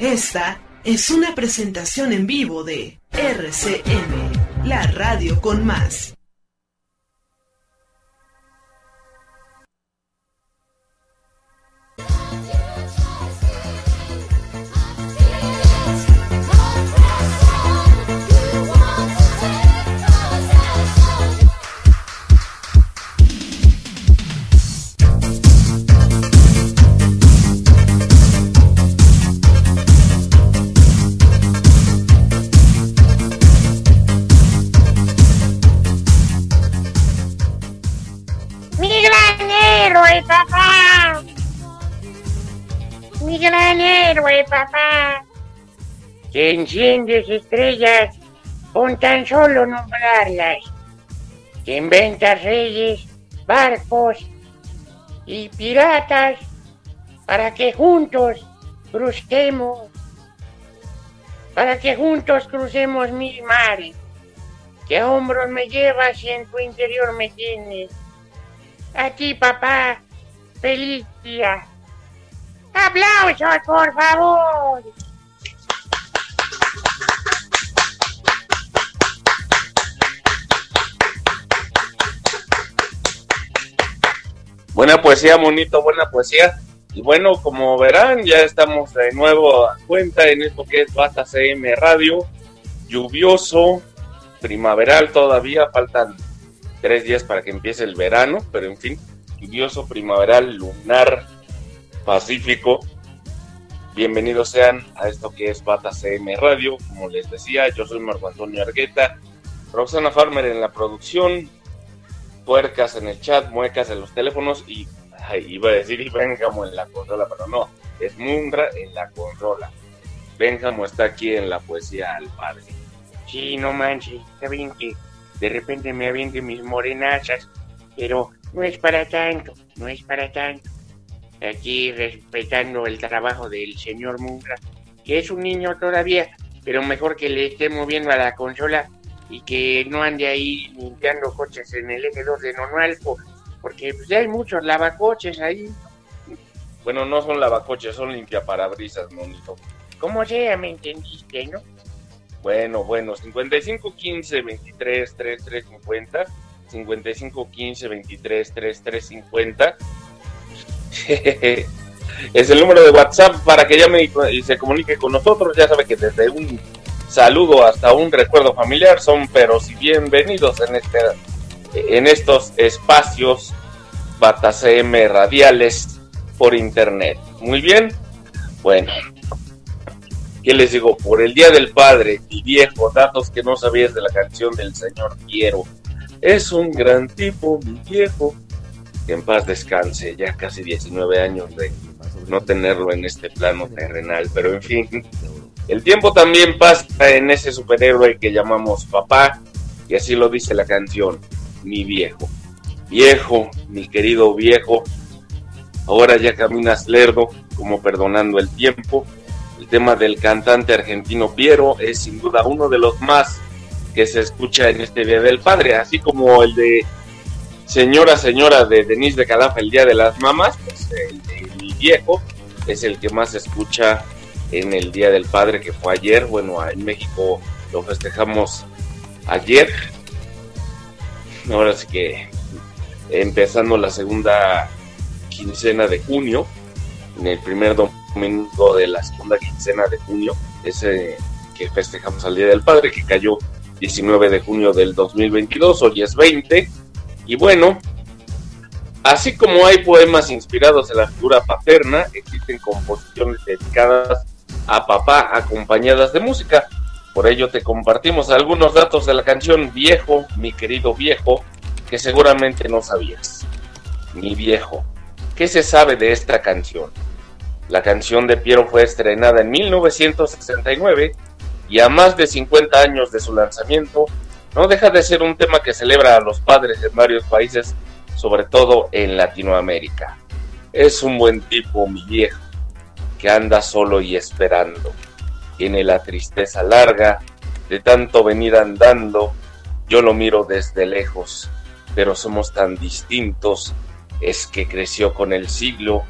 Esta es una presentación en vivo de RCM, la radio con más. Papá, que enciendes estrellas con tan solo nombrarlas, que inventas reyes, barcos y piratas para que juntos crucemos, para que juntos crucemos mil mares, que a hombros me llevas y en tu interior me tienes. A ti, papá, feliz día. ¡Aplausos, por favor! Buena poesía, monito, buena poesía. Y bueno, como verán, ya estamos de nuevo a cuenta en esto que es Bata CM Radio. Lluvioso, primaveral todavía, faltan tres días para que empiece el verano, pero en fin, lluvioso, primaveral, lunar, Pacífico. Bienvenidos sean a esto que es Bata CM Radio. Como les decía, yo soy Marco Antonio Argueta, Roxana Farmer en la producción, puercas en el chat, muecas en los teléfonos y iba a decir y Benjamo en la consola, pero no, es Mundra en la consola. Benjamo está aquí en la poesía al padre. Sí, no manches, está bien que de repente me aviente mis morenazas, pero no es para tanto, no es para tanto aquí respetando el trabajo del señor Mungra, que es un niño todavía, pero mejor que le esté moviendo a la consola y que no ande ahí limpiando coches en el eje 2 de Nonualco, porque pues, ya hay muchos lavacoches ahí. Bueno, no son lavacoches, son limpiaparabrisas, monito. Como sea, me entendiste, ¿no? Bueno, bueno, 55 15 23 33 50, 55 15 23 33 50 es el número de WhatsApp para que llame y, se comunique con nosotros. Ya sabe que desde un saludo hasta un recuerdo familiar son pero si bienvenidos en este en estos espacios BataCM radiales por internet. Muy bien. Bueno, ¿qué les digo? Por el Día del Padre, y viejo, datos que no sabías de la canción del señor Piero. Es un gran tipo, mi viejo que en paz descanse, ya casi 19 años de no tenerlo en este plano terrenal, pero en fin, el tiempo también pasa en ese superhéroe que llamamos papá, y así lo dice la canción, mi viejo. Viejo, mi querido viejo, ahora ya caminas lerdo, como perdonando el tiempo. El tema del cantante argentino Piero es sin duda uno de los más que se escucha en este Día del Padre, así como el de Señora, señora de Denise de Cadafa, el Día de las Mamás, pues el, viejo es el que más se escucha en el Día del Padre que fue ayer. Bueno, en México lo festejamos ayer. Ahora sí que empezando la segunda quincena de junio, en el primer domingo de la segunda quincena de junio, ese que festejamos al Día del Padre, que cayó 19 de junio del 2022, hoy es 20 y bueno, así como hay poemas inspirados en la figura paterna, existen composiciones dedicadas a papá acompañadas de música. Por ello te compartimos algunos datos de la canción Viejo, mi querido viejo, que seguramente no sabías. Mi viejo, ¿qué se sabe de esta canción? La canción de Piero fue estrenada en 1969 y a más de 50 años de su lanzamiento, no deja de ser un tema que celebra a los padres en varios países, sobre todo en Latinoamérica. Es un buen tipo, mi viejo, que anda solo y esperando. Tiene la tristeza larga de tanto venir andando. Yo lo miro desde lejos, pero somos tan distintos. Es que creció con el siglo,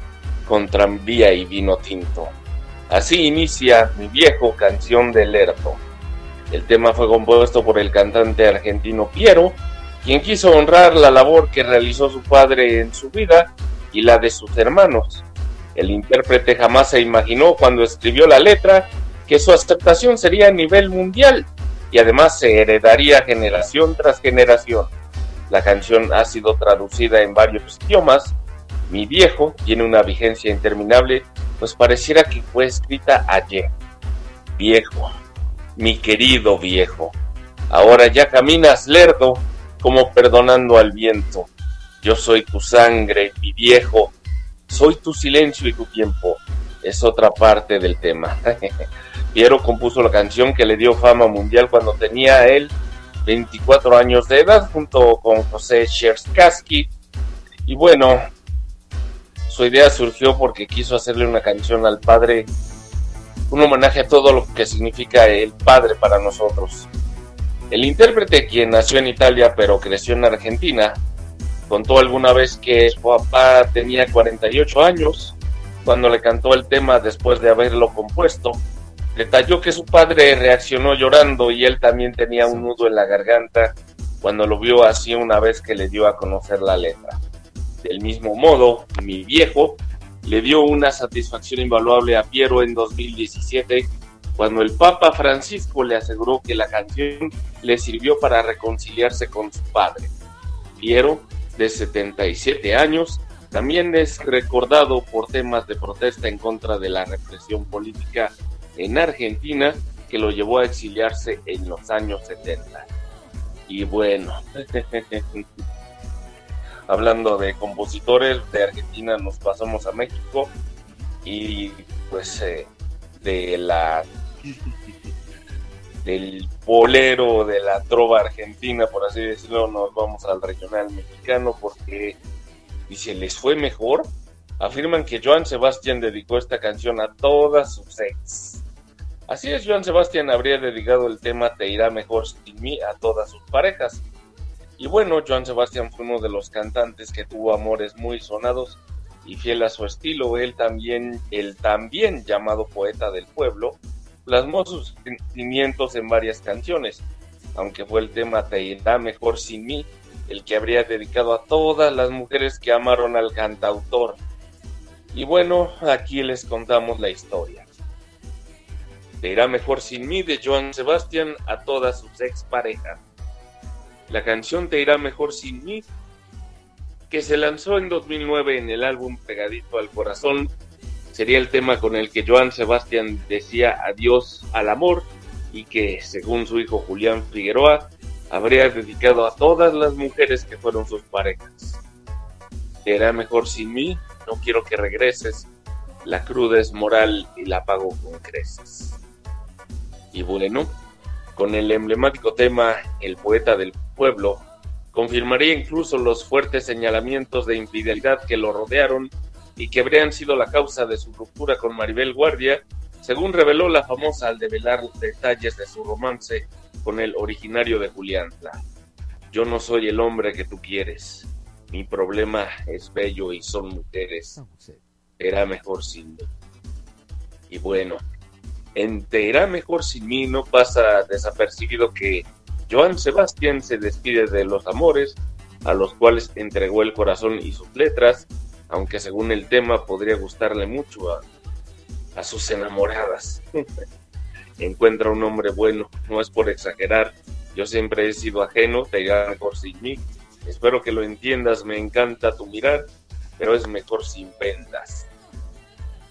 con tranvía y vino tinto. Así inicia mi viejo canción del Lerdo. El tema fue compuesto por el cantante argentino Piero, quien quiso honrar la labor que realizó su padre en su vida y la de sus hermanos. El intérprete jamás se imaginó cuando escribió la letra que su aceptación sería a nivel mundial y además se heredaría generación tras generación. La canción ha sido traducida en varios idiomas. Mi viejo tiene una vigencia interminable, pues pareciera que fue escrita ayer. Viejo, mi querido viejo, ahora ya caminas lerdo como perdonando al viento. Yo soy tu sangre, mi viejo, soy tu silencio y tu tiempo. Es otra parte del tema. Piero compuso la canción que le dio fama mundial cuando tenía él 24 años de edad junto con José Scherskaski. Y bueno, su idea surgió porque quiso hacerle una canción al padre, un homenaje a todo lo que significa el padre para nosotros. El intérprete, quien nació en Italia pero creció en Argentina, contó alguna vez que su papá tenía 48 años cuando le cantó el tema después de haberlo compuesto Detalló que su padre reaccionó llorando y él también tenía un nudo en la garganta cuando lo vio así una vez que le dio a conocer la letra. Del mismo modo, mi viejo le dio una satisfacción invaluable a Piero en 2017 cuando el Papa Francisco le aseguró que la canción le sirvió para reconciliarse con su padre. Piero, de 77 años, también es recordado por temas de protesta en contra de la represión política en Argentina que lo llevó a exiliarse en los años 70. Y bueno, hablando de compositores de Argentina, nos pasamos a México y pues eh, de la del bolero de la trova argentina, por así decirlo, nos vamos al regional mexicano porque se les fue mejor. Afirman que Joan Sebastián dedicó esta canción a todas sus ex Así es, Joan Sebastián habría dedicado el tema Te irá mejor sin mí a todas sus parejas. Y bueno, Joan Sebastián fue uno de los cantantes que tuvo amores muy sonados y fiel a su estilo. Él también, el también llamado poeta del pueblo, plasmó sus sentimientos en varias canciones, aunque fue el tema Te irá mejor sin mí el que habría dedicado a todas las mujeres que amaron al cantautor. Y bueno, aquí les contamos la historia. Te irá mejor sin mí de Joan Sebastián a todas sus exparejas. La canción Te irá mejor sin mí, que se lanzó en 2009 en el álbum Pegadito al Corazón, sería el tema con el que Joan Sebastián decía adiós al amor y que, según su hijo Julián Figueroa, habría dedicado a todas las mujeres que fueron sus parejas. Te irá mejor sin mí, no quiero que regreses, la cruda es moral y la pago con creces. Y bueno, con el emblemático tema El poeta del pueblo, confirmaría incluso los fuertes señalamientos de infidelidad que lo rodearon y que habrían sido la causa de su ruptura con Maribel Guardia, según reveló la famosa al develar detalles de su romance con el originario de Juliantla. Yo no soy el hombre que tú quieres. Mi problema es bello y son mujeres. Era mejor sin mí. Y bueno, entera mejor sin mí no pasa desapercibido que Joan Sebastián se despide de los amores a los cuales entregó el corazón y sus letras, aunque según el tema podría gustarle mucho a, a sus enamoradas. Encuentra un hombre bueno, no es por exagerar, yo siempre he sido ajeno, te irá mejor sin mí. Espero que lo entiendas, me encanta tu mirar, pero es mejor sin vendas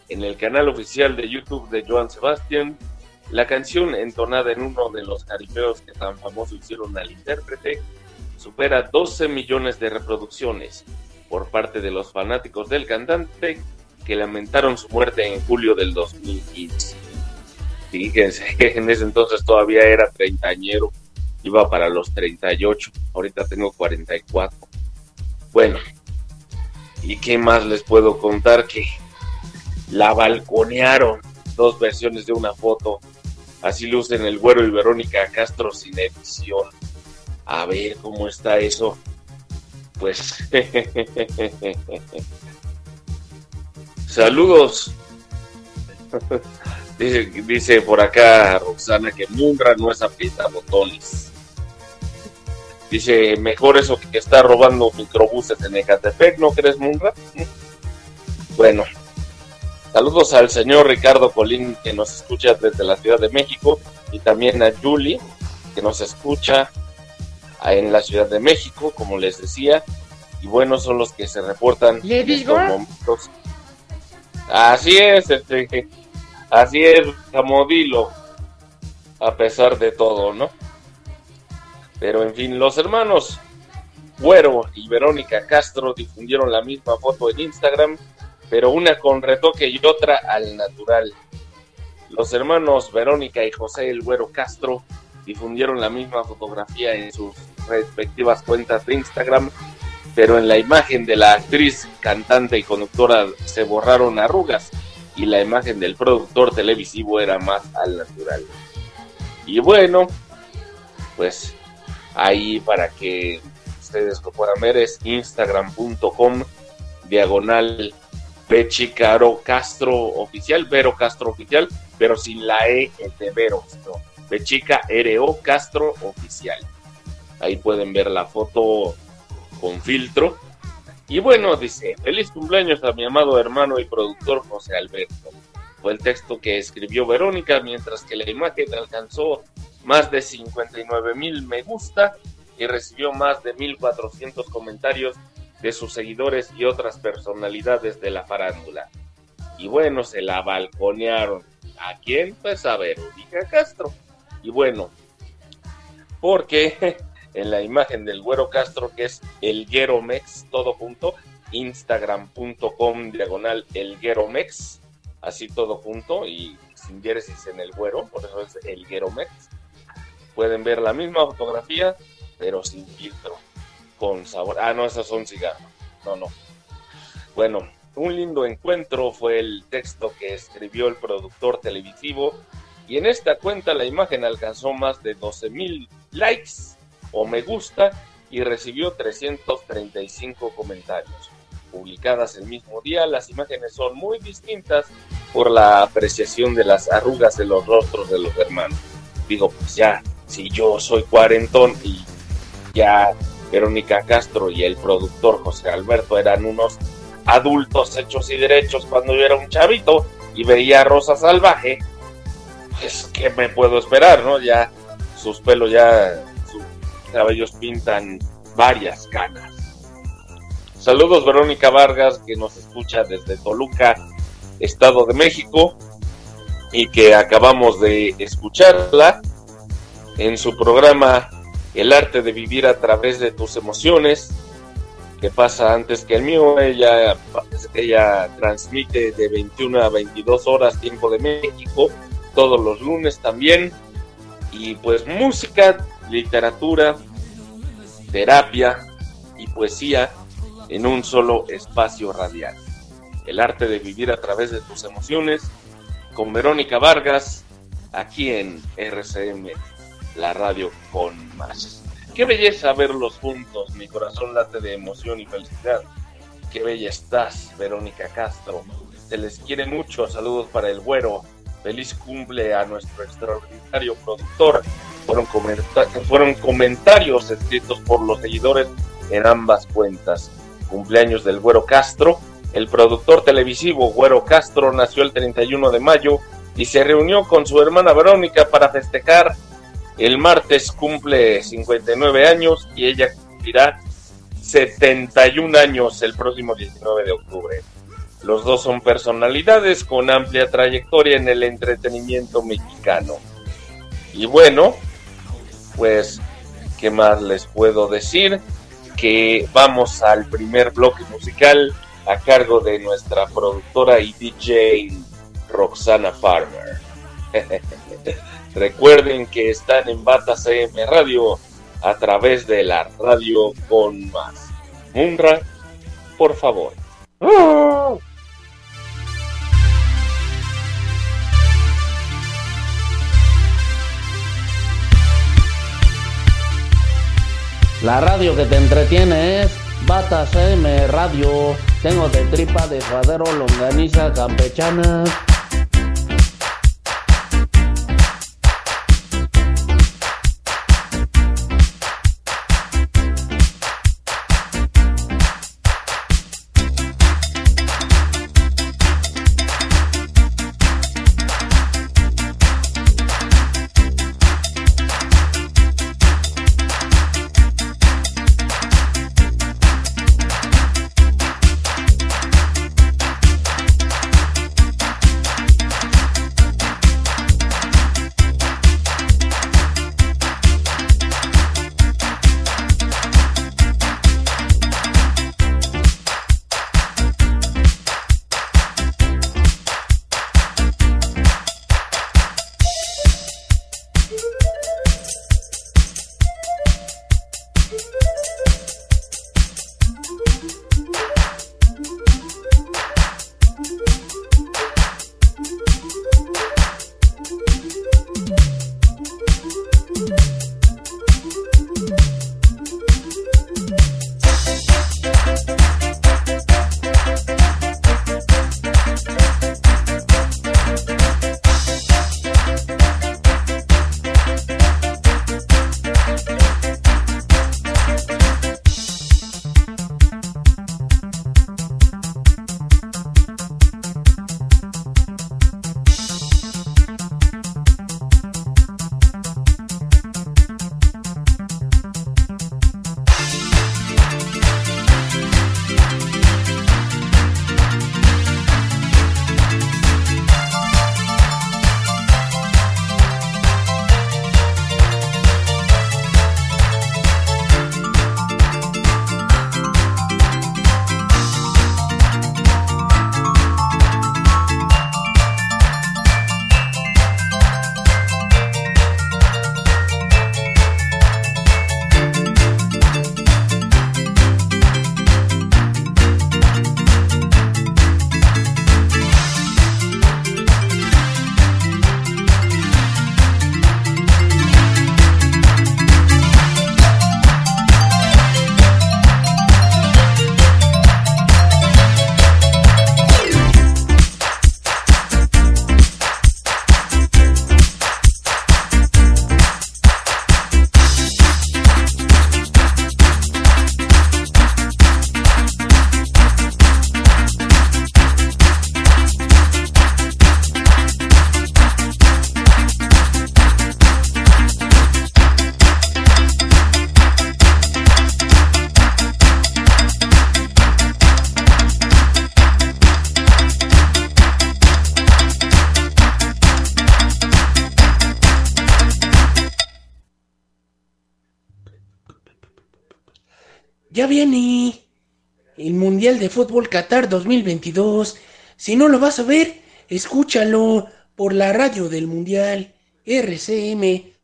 en el canal oficial de YouTube de Joan Sebastián. La canción, entonada en uno de los caribeos que tan famoso hicieron al intérprete, supera 12 millones de reproducciones por parte de los fanáticos del cantante que lamentaron su muerte en julio del 2015. Fíjense en ese entonces todavía era treintañero, iba para los 38, ahorita tengo 44. Bueno, ¿y qué más les puedo contar? Que la balconearon, dos versiones de una foto, así lucen el güero y Verónica Castro sin edición. A ver cómo está eso. Pues saludos. Dice, dice por acá Roxana que Munra no es aprieta botones. Dice, mejor eso que está robando microbuses en Ecatepec, ¿no crees, Munra? Bueno, saludos al señor Ricardo Colín que nos escucha desde la Ciudad de México y también a Julie que nos escucha en la Ciudad de México, como les decía. Y bueno, son los que se reportan en estos momentos. Así es, este, Así es, Camodilo, a pesar de todo, ¿no? Pero en fin, los hermanos Güero y Verónica Castro difundieron la misma foto en Instagram, pero una con retoque y otra al natural. Los hermanos Verónica y José el Güero Castro difundieron la misma fotografía en sus respectivas cuentas de Instagram, pero en la imagen de la actriz, cantante y conductora se borraron arrugas y la imagen del productor televisivo era más al natural. Y bueno, pues ahí para que ustedes lo puedan ver es instagram.com diagonal Bechicaro Castro oficial, Vero Castro oficial, pero sin la E de Vero, Bechica RO Castro oficial. Ahí pueden ver la foto con filtro y bueno, dice, feliz cumpleaños a mi amado hermano y productor José Alberto. Fue el texto que escribió Verónica, mientras que la imagen alcanzó más de 59 mil me gusta y recibió más de 1400 comentarios de sus seguidores y otras personalidades de la farándula. Y bueno, se la balconearon. ¿A quién? Pues a Verónica Castro. Y bueno, porque en la imagen del Güero Castro, que es el Mex, todo junto, instagram.com diagonal el Mex, así todo junto y sin diéresis en el Güero, por eso es el Mex. Pueden ver la misma fotografía, pero sin filtro, con sabor. Ah, no, esas son cigarros. No, no. Bueno, un lindo encuentro fue el texto que escribió el productor televisivo y en esta cuenta la imagen alcanzó más de 12 mil likes o me gusta y recibió 335 comentarios. Publicadas el mismo día, las imágenes son muy distintas por la apreciación de las arrugas de los rostros de los hermanos. Digo, pues ya, si yo soy cuarentón y ya Verónica Castro y el productor José Alberto eran unos adultos hechos y derechos cuando yo era un chavito y veía Rosa Salvaje, pues, ¿qué me puedo esperar, no? Ya sus pelos ya cabellos pintan varias canas. Saludos Verónica Vargas que nos escucha desde Toluca, Estado de México y que acabamos de escucharla en su programa El arte de vivir a través de tus emociones, que pasa antes que el mío. Ella, ella transmite de 21 a 22 horas tiempo de México, todos los lunes también. Y pues música literatura, terapia y poesía en un solo espacio radial. El arte de vivir a través de tus emociones con Verónica Vargas aquí en RCM, la radio con más. Qué belleza verlos juntos, mi corazón late de emoción y felicidad. Qué bella estás, Verónica Castro. Se les quiere mucho, saludos para el güero. Feliz cumple a nuestro extraordinario productor fueron, fueron comentarios escritos por los seguidores en ambas cuentas. Cumpleaños del Güero Castro. El productor televisivo Güero Castro nació el 31 de mayo y se reunió con su hermana Verónica para festejar. El martes cumple 59 años y ella cumplirá 71 años el próximo 19 de octubre. Los dos son personalidades con amplia trayectoria en el entretenimiento mexicano. Y bueno, pues, ¿qué más les puedo decir? Que vamos al primer bloque musical a cargo de nuestra productora y DJ Roxana Farmer. Recuerden que están en Bata CM Radio a través de la radio con más. Munra, por favor. La radio que te entretiene es Bata CM Radio. Tengo de tripa de suadero, longaniza campechana. De Fútbol Qatar 2022. Si no lo vas a ver, escúchalo por la radio del Mundial RCM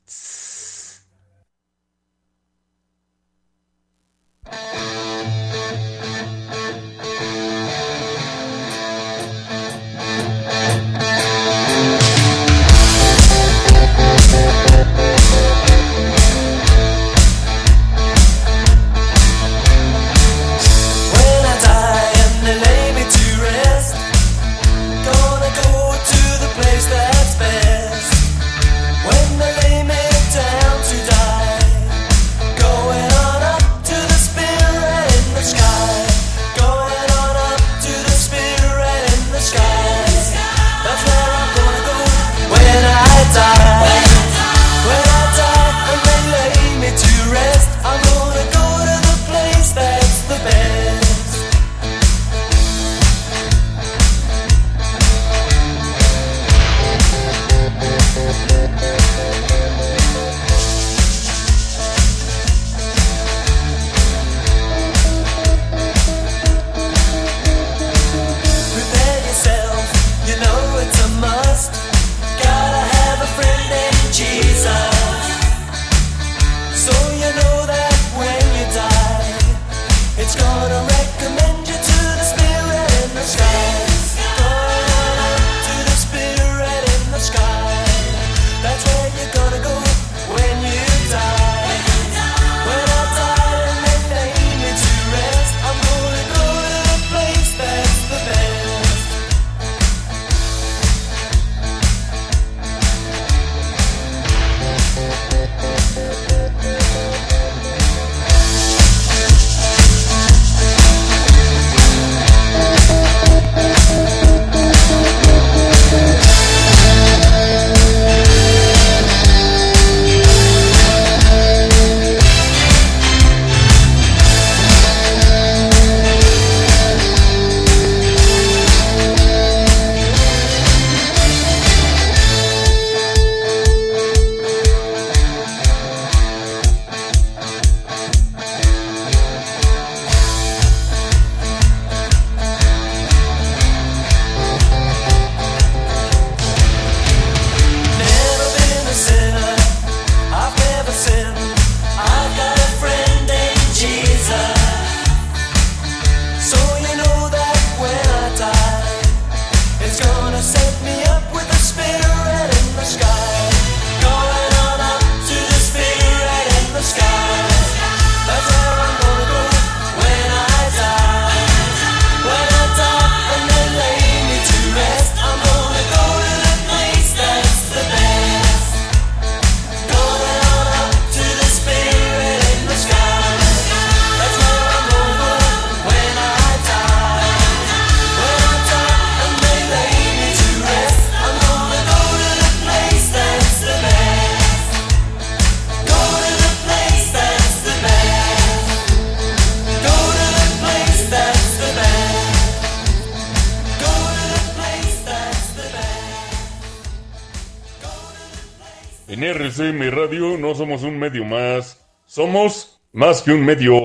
más que un medio.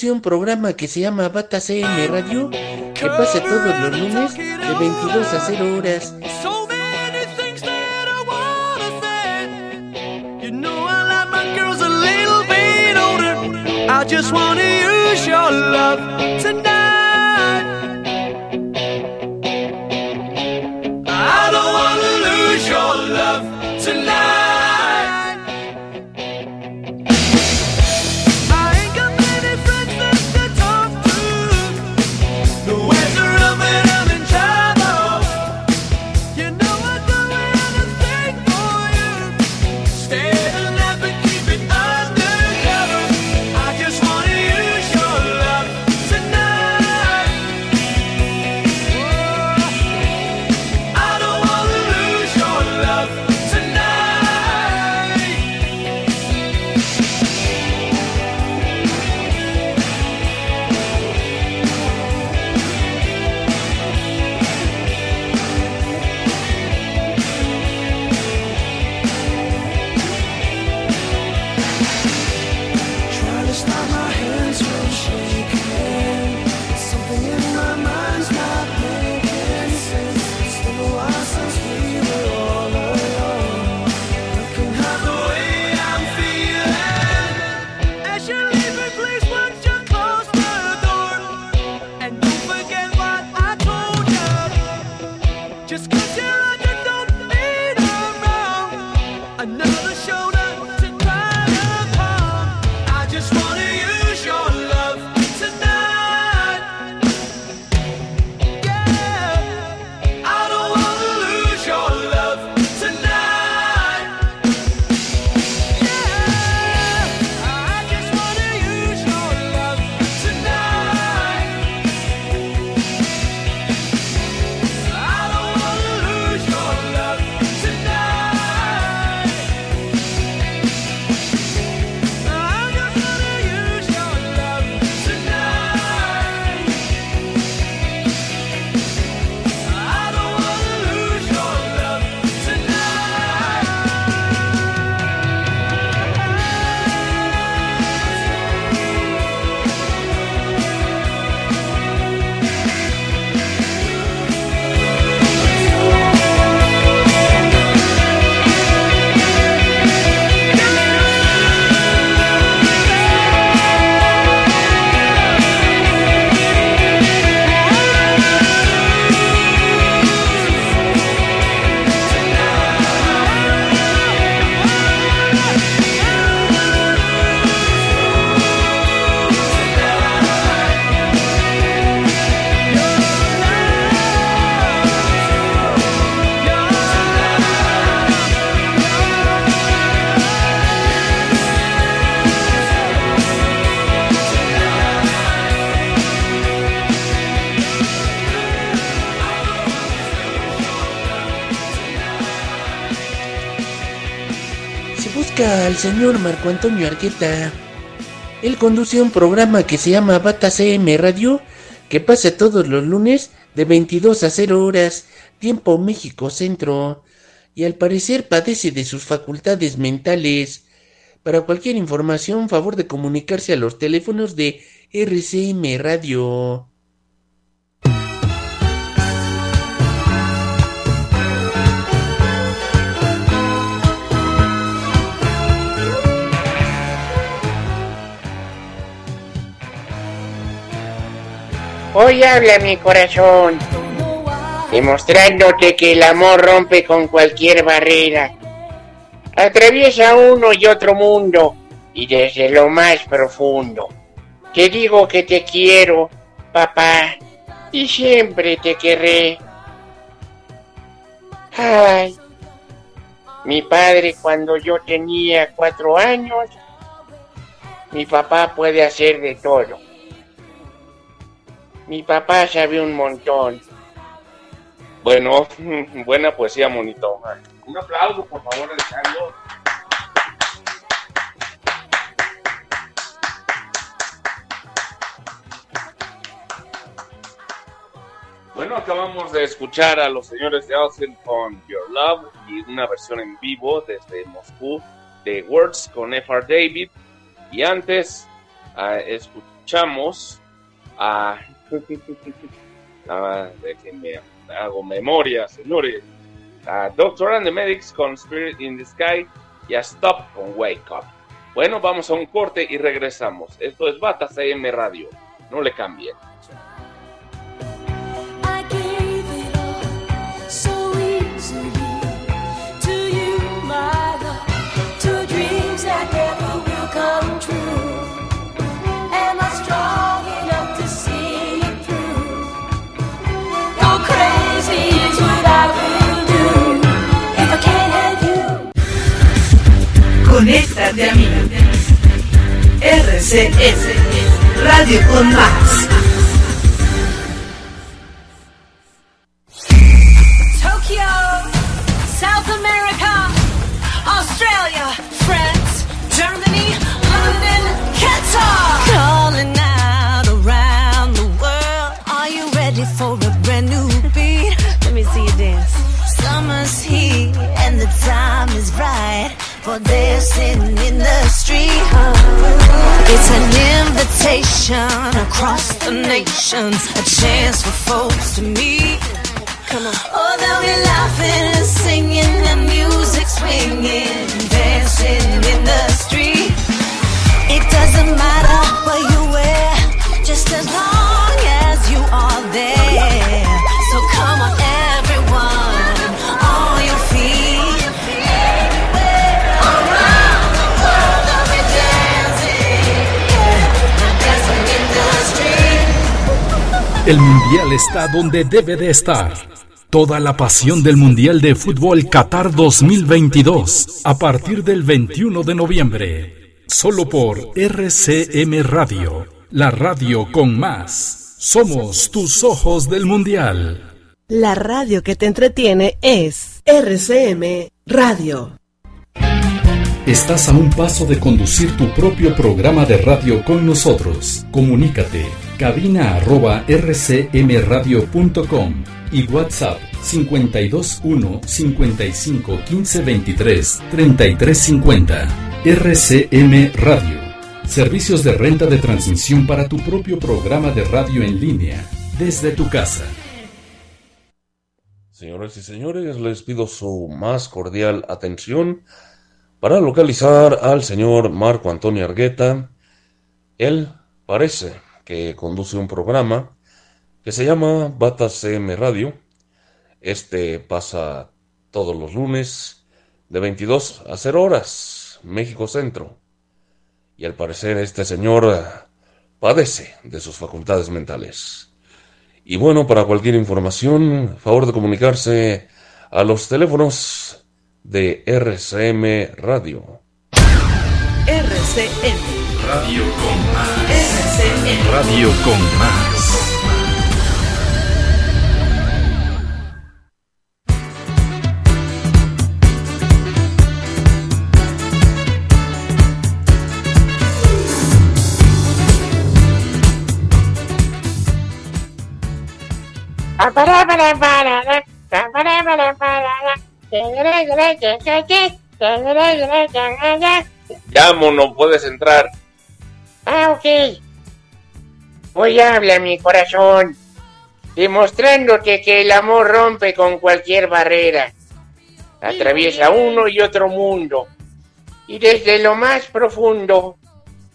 conduce un programa que se llama Bata CM Radio, que pasa todos los lunes de 22 a 0 horas. I just wanna al señor Marco Antonio Argueta. Él conduce un programa que se llama Bata CM Radio, que pasa todos los lunes de 22 a 0 horas, tiempo México Centro, y al parecer padece de sus facultades mentales. Para cualquier información, favor de comunicarse a los teléfonos de RCM Radio. Hoy habla mi corazón, demostrándote que el amor rompe con cualquier barrera. Atraviesa uno y otro mundo, y desde lo más profundo. Te digo que te quiero, papá, y siempre te querré. Ay, mi padre cuando yo tenía cuatro años, mi papá puede hacer de todo. Mi papá sabe un montón. Bueno, buena poesía, monito. Un aplauso, por favor, Alejandro. Bueno, acabamos de escuchar a los señores de Austin con Your Love y una versión en vivo desde Moscú de Words con F.R. David. Y antes ah, escuchamos a... Ah, déjenme hago memoria, señores. A Doctor and the Medics con Spirit in the Sky y a Stop con Wake Up. Bueno, vamos a un corte y regresamos. Esto es Batas AM Radio. No le cambien. Conéctate a mí. RCS Radio con Más. For dancing in the street. It's an invitation across the nations, a chance for folks to meet. Oh, they'll be laughing and singing and music swinging, dancing in the street. It doesn't matter what you wear, just as long as you are there. El Mundial está donde debe de estar. Toda la pasión del Mundial de Fútbol Qatar 2022 a partir del 21 de noviembre. Solo por RCM Radio, la radio con más. Somos tus ojos del Mundial. La radio que te entretiene es RCM Radio. Estás a un paso de conducir tu propio programa de radio con nosotros. Comunícate cabina rcmradio.com y WhatsApp 521 55 15 23 33 50. RCM Radio. Servicios de renta de transmisión para tu propio programa de radio en línea desde tu casa. Señoras y señores, les pido su más cordial atención para localizar al señor Marco Antonio Argueta. Él parece que conduce un programa que se llama Bata CM Radio. Este pasa todos los lunes de 22 a 0 horas, México Centro. Y al parecer este señor eh, padece de sus facultades mentales. Y bueno, para cualquier información, favor de comunicarse a los teléfonos de RCM Radio. RCN. Radio con más. RCN. Radio con más. Ya, mono, puedes entrar. Ah, ok. Hoy habla mi corazón, demostrándote que el amor rompe con cualquier barrera. Atraviesa uno y otro mundo. Y desde lo más profundo,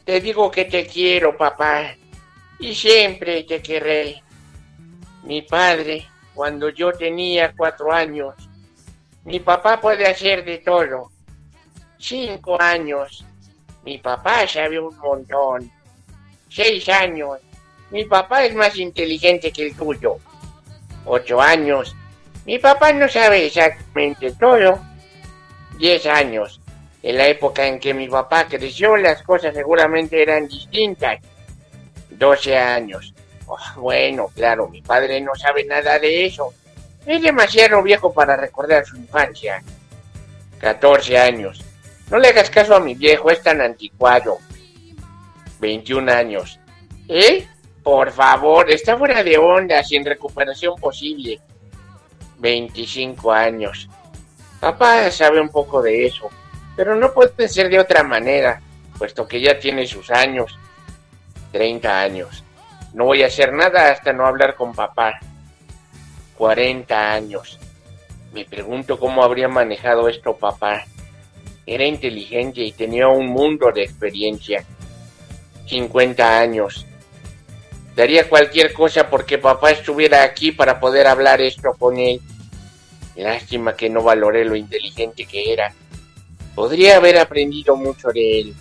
te digo que te quiero, papá. Y siempre te querré. Mi padre, cuando yo tenía cuatro años, mi papá puede hacer de todo. Cinco años, mi papá sabe un montón. Seis años, mi papá es más inteligente que el tuyo. Ocho años, mi papá no sabe exactamente todo. Diez años, en la época en que mi papá creció, las cosas seguramente eran distintas. Doce años. Oh, bueno, claro, mi padre no sabe nada de eso. Es demasiado viejo para recordar su infancia. 14 años. No le hagas caso a mi viejo, es tan anticuado. 21 años. ¿Eh? Por favor, está fuera de onda, sin recuperación posible. 25 años. Papá sabe un poco de eso, pero no puede ser de otra manera, puesto que ya tiene sus años. 30 años. No voy a hacer nada hasta no hablar con papá. 40 años. Me pregunto cómo habría manejado esto papá. Era inteligente y tenía un mundo de experiencia. 50 años. Daría cualquier cosa porque papá estuviera aquí para poder hablar esto con él. Lástima que no valoré lo inteligente que era. Podría haber aprendido mucho de él.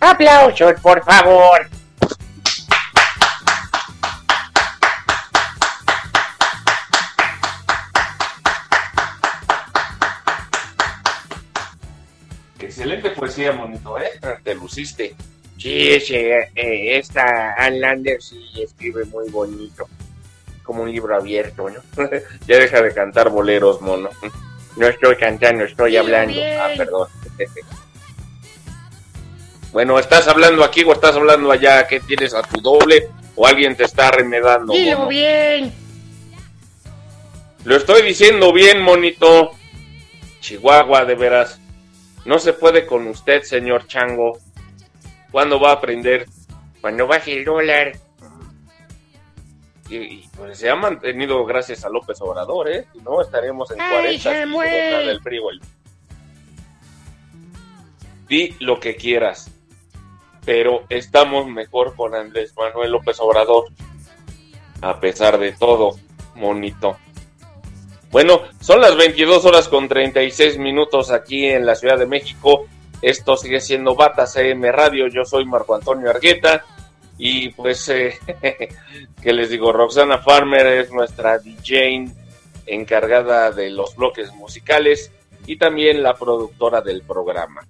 ¡Aplausos, por favor! Excelente poesía, monito, ¿eh? Te luciste. Sí, ese, eh, esta Ann Lander sí escribe muy bonito. Como un libro abierto, ¿no? Ya deja de cantar boleros, mono. No estoy cantando, estoy hablando. Ah, perdón. Bueno, ¿estás hablando aquí o estás hablando allá? ¿Qué tienes a tu doble? ¿O alguien te está remedando? Dilo mono? bien. Lo estoy diciendo bien, monito. Chihuahua, de veras. No se puede con usted, señor Chango. ¿Cuándo va a aprender? Cuando baje el dólar. Y, y, pues se ha mantenido gracias a López Obrador, ¿eh? No, estaremos en ¡Ay, 40 Samuel! contra del frijol. Di lo que quieras, pero estamos mejor con Andrés Manuel López Obrador. A pesar de todo, monito. Bueno, son las 22 horas con 36 minutos aquí en la Ciudad de México. Esto sigue siendo Bata CM Radio. Yo soy Marco Antonio Argueta. Y pues, eh, ¿qué les digo? Roxana Farmer es nuestra DJ encargada de los bloques musicales y también la productora del programa.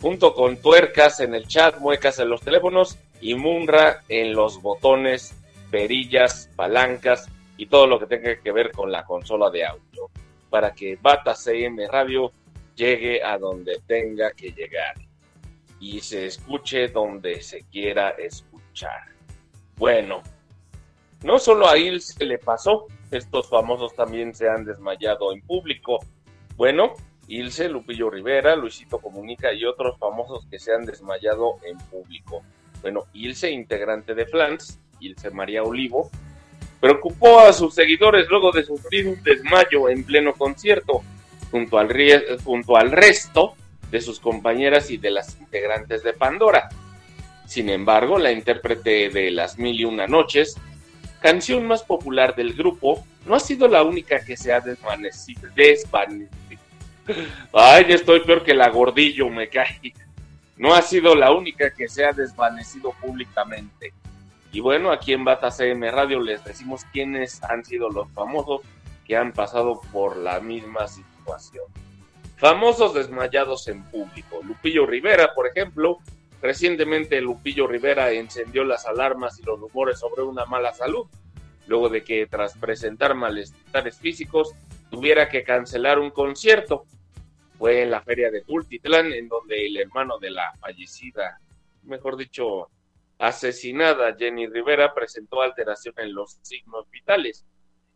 Junto con tuercas en el chat, muecas en los teléfonos y Munra en los botones, perillas, palancas y todo lo que tenga que ver con la consola de audio. Para que Bata CM Radio llegue a donde tenga que llegar y se escuche donde se quiera escuchar. Bueno, no solo a Ilse le pasó, estos famosos también se han desmayado en público. Bueno, Ilse, Lupillo Rivera, Luisito Comunica y otros famosos que se han desmayado en público. Bueno, Ilse, integrante de Flans, Ilse María Olivo, preocupó a sus seguidores luego de sufrir un desmayo en pleno concierto, junto al, resto de sus compañeras y de las integrantes de Pandora. Sin embargo, la intérprete de Las Mil y Una Noches, canción más popular del grupo, no ha sido la única que se ha desvanecido. desvanecido. Ay, estoy peor que la gordillo, me cae. No ha sido la única que se ha desvanecido públicamente. Y bueno, aquí en Bata CM Radio les decimos quiénes han sido los famosos que han pasado por la misma situación. Famosos desmayados en público. Lupillo Rivera, por ejemplo. Recientemente Lupillo Rivera encendió las alarmas y los rumores sobre una mala salud, luego de que tras presentar malestares físicos tuviera que cancelar un concierto. Fue en la feria de Tultitlán, en donde el hermano de la fallecida, mejor dicho, asesinada Jenny Rivera presentó alteración en los signos vitales.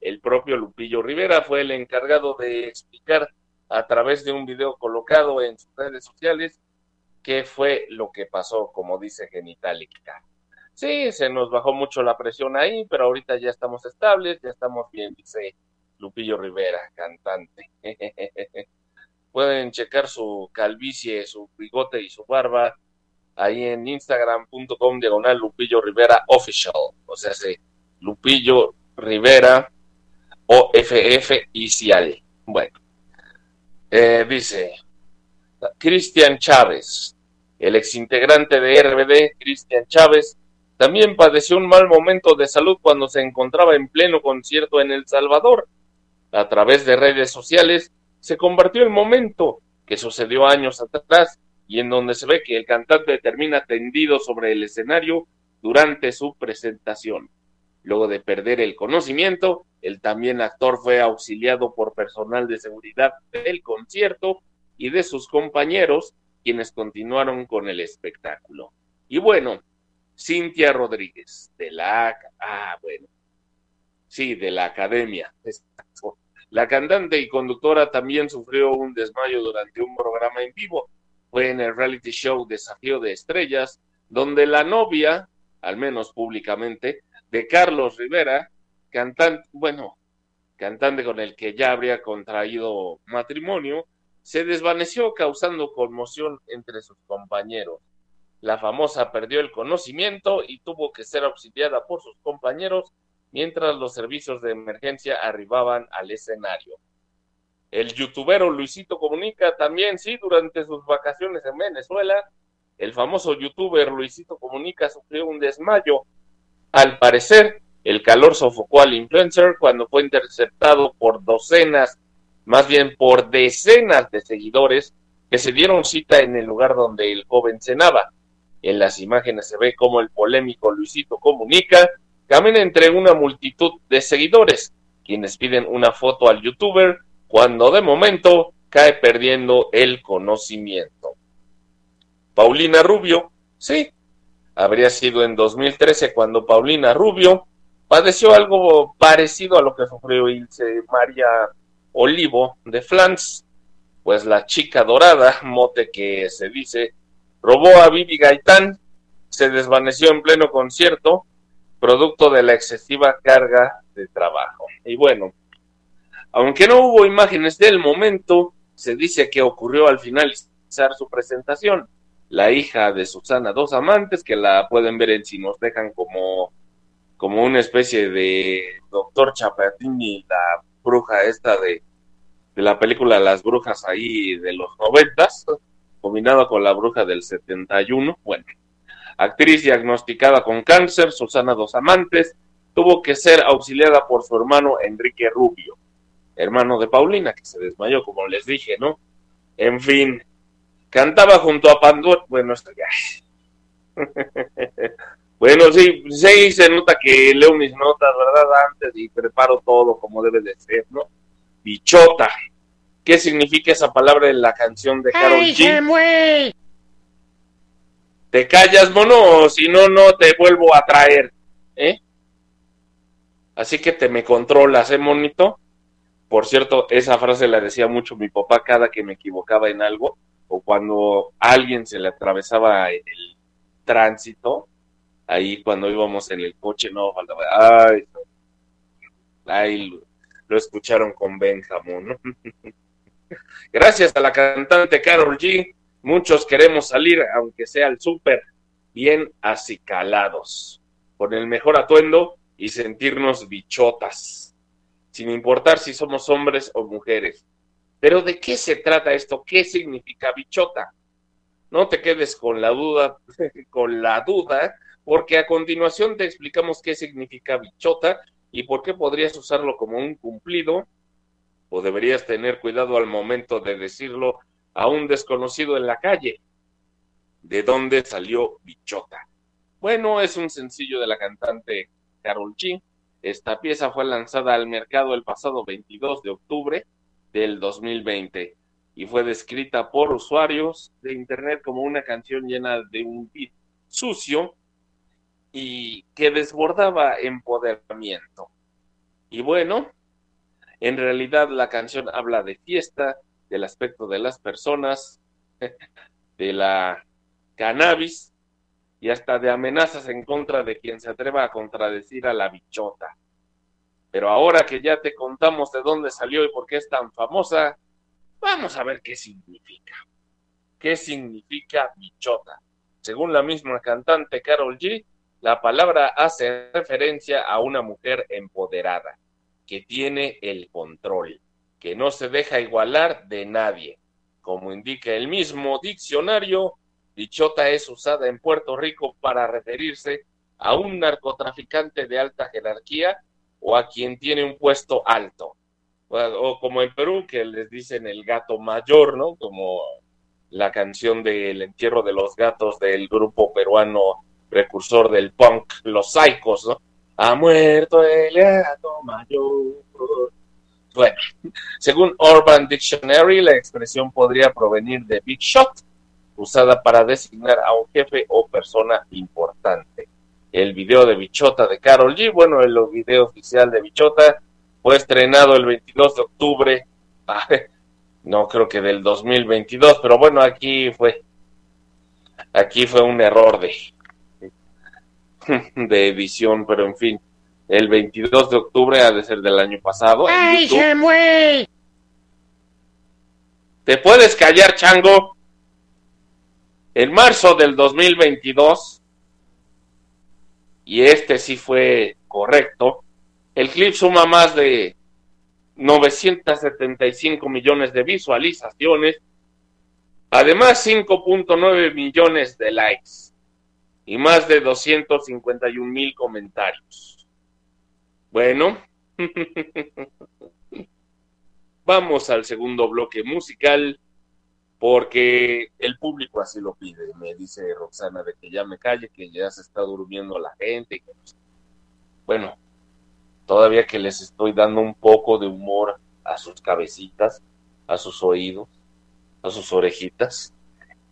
el propio Lupillo Rivera fue el encargado de explicar a través de un video colocado en sus redes sociales qué fue lo que pasó, como dice Genitalica. Sí, se nos bajó mucho la presión ahí, pero ahorita ya estamos estables, ya estamos bien, dice Lupillo Rivera, cantante. Pueden checar su calvicie, su bigote y su barba ahí en instagram.com diagonal Lupillo Rivera Official. O sea, sí, Lupillo Rivera OFF Icial. Bueno, eh, dice Cristian Chávez, el exintegrante de RBD, Cristian Chávez, también padeció un mal momento de salud cuando se encontraba en pleno concierto en El Salvador. A través de redes sociales se compartió el momento que sucedió años atrás y en donde se ve que el cantante termina tendido sobre el escenario durante su presentación. Luego de perder el conocimiento, el también actor fue auxiliado por personal de seguridad del concierto y de sus compañeros, quienes continuaron con el espectáculo. Y bueno, Cintia Rodríguez, de la... Ah, bueno. Sí, de la academia. La cantante y conductora también sufrió un desmayo durante un programa en vivo. Fue en el reality show Desafío de Estrellas, donde la novia, al menos públicamente, de Carlos Rivera, cantante, bueno, cantante con el que ya habría contraído matrimonio, se desvaneció causando conmoción entre sus compañeros. La famosa perdió el conocimiento y tuvo que ser auxiliada por sus compañeros mientras los servicios de emergencia arribaban al escenario. El youtubero Luisito Comunica también, sí, durante sus vacaciones en Venezuela, el famoso youtuber Luisito Comunica sufrió un desmayo. Al parecer, el calor sofocó al influencer cuando fue interceptado por docenas, más bien por decenas de seguidores que se dieron cita en el lugar donde el joven cenaba. En las imágenes se ve cómo el polémico Luisito Comunica camina entre una multitud de seguidores, quienes piden una foto al youtuber cuando de momento cae perdiendo el conocimiento. Paulina Rubio, sí, habría sido en 2013 cuando Paulina Rubio padeció algo parecido a lo que sufrió María Olivo de Flans, pues la chica dorada, mote que se dice, robó a Vivi Gaitán, se desvaneció en pleno concierto, producto de la excesiva carga de trabajo. Y bueno, aunque no hubo imágenes del momento, se dice que ocurrió al finalizar su presentación. La hija de Susana Dos Amantes, que la pueden ver en Si nos dejan como, como una especie de Doctor Chapatini, la bruja esta de, de la película Las Brujas ahí de los noventas, combinado con la bruja del 71. Bueno, actriz diagnosticada con cáncer, Susana Dos Amantes, tuvo que ser auxiliada por su hermano Enrique Rubio, hermano de Paulina, que se desmayó, como les dije, ¿no? En fin, cantaba junto a Pandora, bueno, esto ya. bueno, sí, sí, se nota que leo mis notas, ¿verdad? Antes y preparo todo como debe de ser, ¿no? Bichota. ¿Qué significa esa palabra en la canción de Carol ¡Ay, G? Te callas, mono, o si no, no te vuelvo a traer, ¿eh? Así que te me controlas, ¿eh, monito? Por cierto, esa frase la decía mucho mi papá cada que me equivocaba en algo o cuando alguien se le atravesaba en el tránsito, ahí cuando íbamos en el coche, no faltaba, ay, ay, lo, escucharon con Benjamín. Gracias a la cantante Carol G, muchos queremos salir, aunque sea al súper, bien acicalados, con el mejor atuendo y sentirnos bichotas, sin importar si somos hombres o mujeres. Pero ¿de qué se trata esto? ¿Qué significa bichota? No te quedes con la duda, con la duda, porque a continuación te explicamos qué significa bichota y por qué podrías usarlo como un cumplido o deberías tener cuidado al momento de decirlo a un desconocido en la calle. ¿De dónde salió bichota? Bueno, es un sencillo de la cantante Carol G. Esta pieza fue lanzada al mercado el pasado 22 de octubre del 2020 y fue descrita por usuarios de internet como una canción llena de un beat sucio y que desbordaba empoderamiento. Y bueno, en realidad la canción habla de fiesta, del aspecto de las personas, de la cannabis y hasta de amenazas en contra de quien se atreva a contradecir a la bichota. Pero ahora que ya te contamos de dónde salió y por qué es tan famosa, vamos a ver qué significa. ¿Qué significa bichota? Según la misma cantante Carol G, la palabra hace referencia a una mujer empoderada, que tiene el control, que no se deja igualar de nadie. Como indica el mismo diccionario, bichota es usada en Puerto Rico para referirse a un narcotraficante de alta jerarquía o a quien tiene un puesto alto. O, o como en Perú, que les dicen el gato mayor, ¿no? Como la canción del entierro de los gatos del grupo peruano precursor del punk, Los Saicos, ¿no? Ha muerto el gato mayor. Bueno, según Urban Dictionary, la expresión podría provenir de Big Shot, usada para designar a un jefe o persona importante. El video de Bichota de Carol G, bueno, el video oficial de Bichota fue estrenado el 22 de octubre, no creo que del 2022, pero bueno, aquí fue, aquí fue un error de, de edición, pero en fin, el 22 de octubre ha de ser del año pasado. ¡Ay. Samuel! ¿Te puedes callar, chango? En marzo del 2022, y este sí fue correcto, el clip suma más de 975 millones de visualizaciones, además 5.9 millones de likes y más de 251 mil comentarios. Bueno, vamos al segundo bloque musical porque el público así lo pide. Me dice Roxana de que ya me calle, que ya se está durmiendo la gente. Bueno, todavía que les estoy dando un poco de humor a sus cabecitas, a sus oídos, a sus orejitas.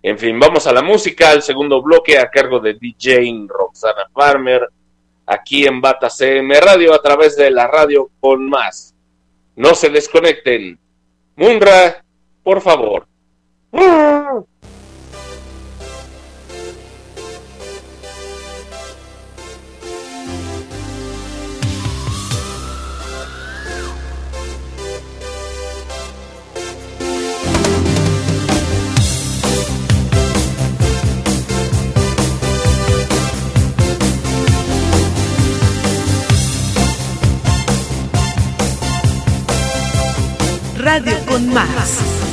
En fin, vamos a la música, al segundo bloque a cargo de DJ Roxana Farmer, aquí en Bata CM Radio a través de la radio con más. No se desconecten. Munra, por favor. Radio con más.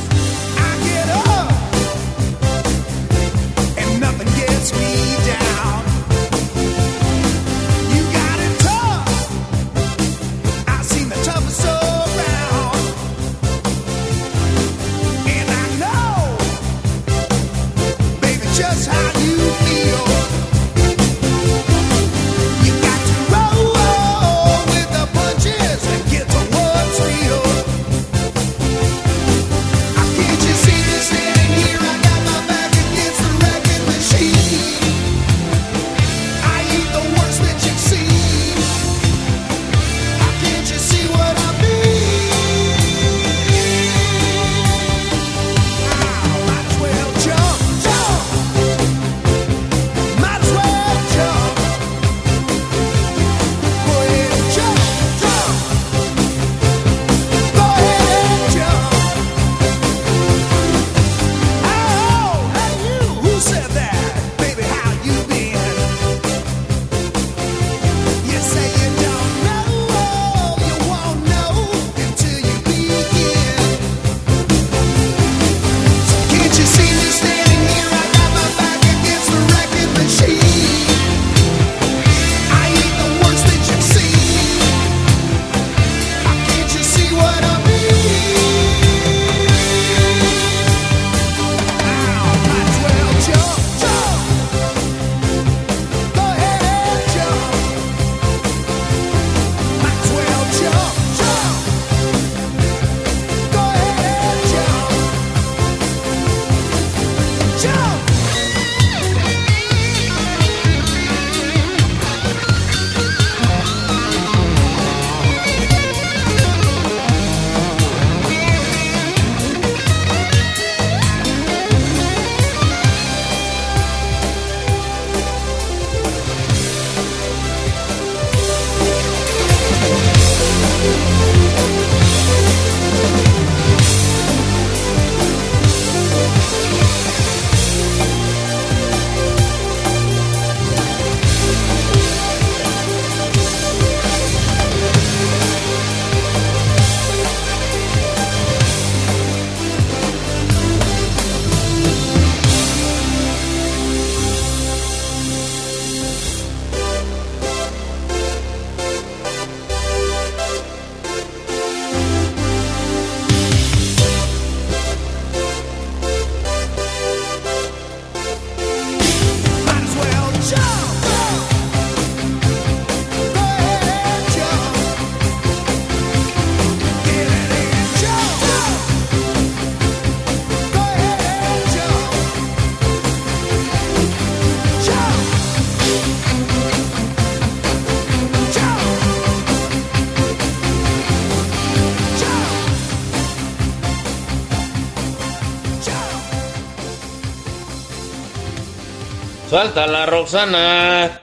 salta la Roxana.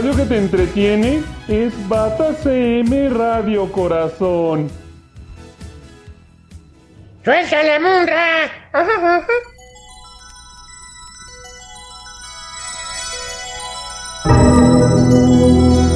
radio que te entretiene es Bata CM Radio Corazón. ¡Suelta la!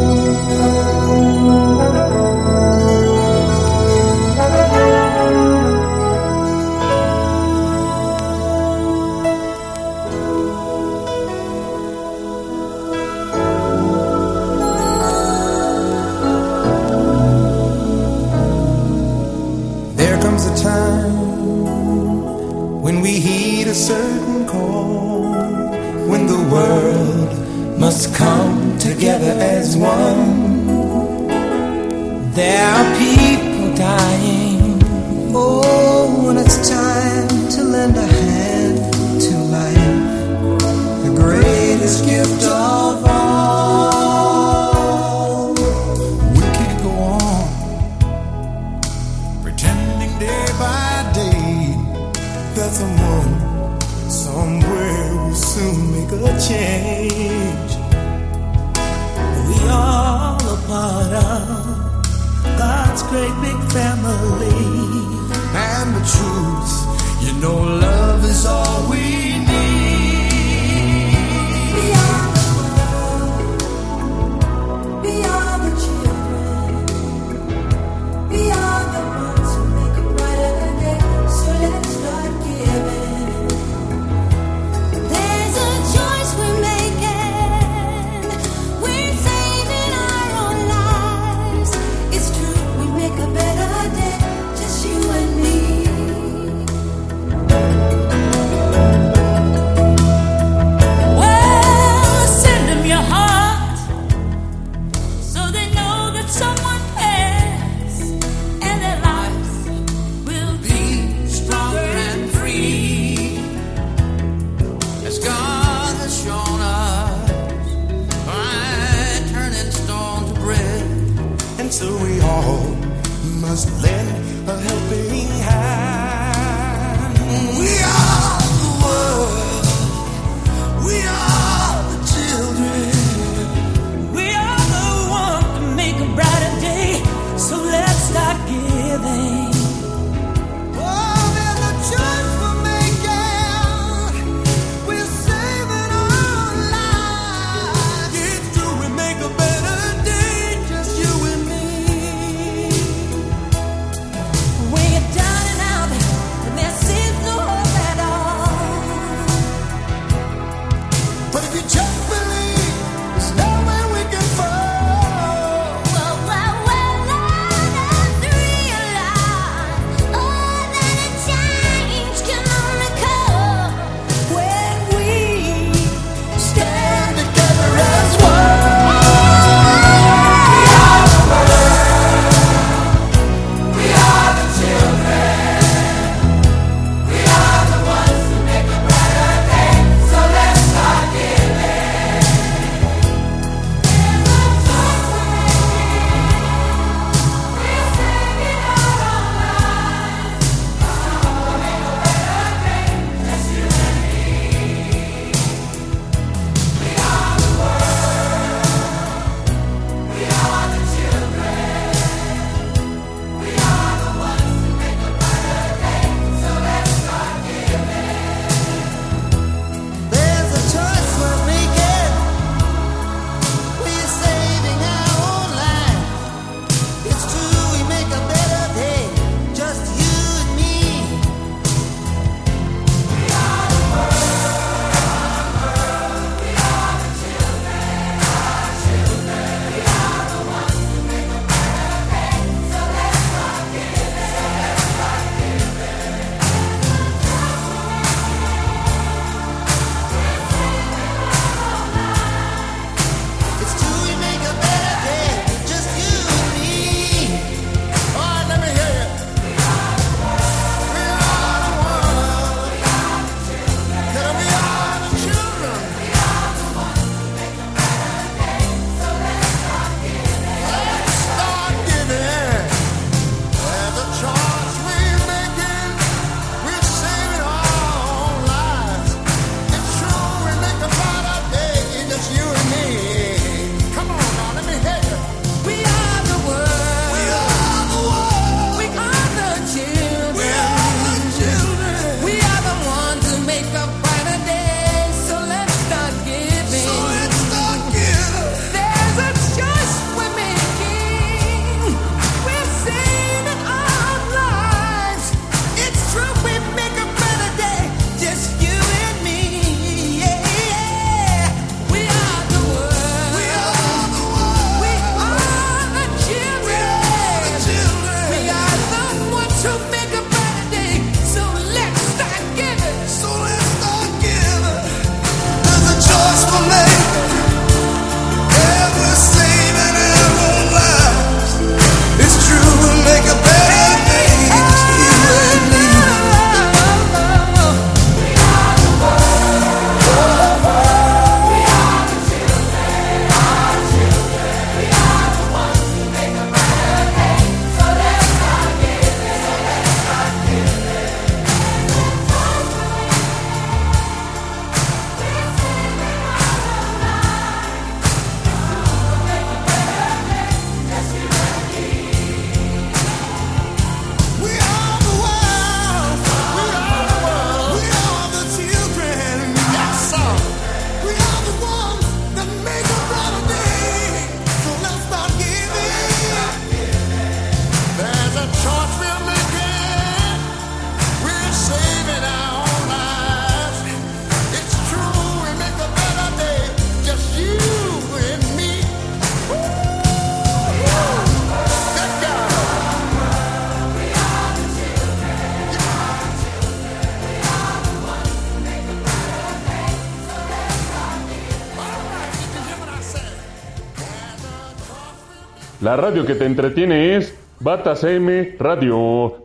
La radio que te entretiene es Bata CM Radio.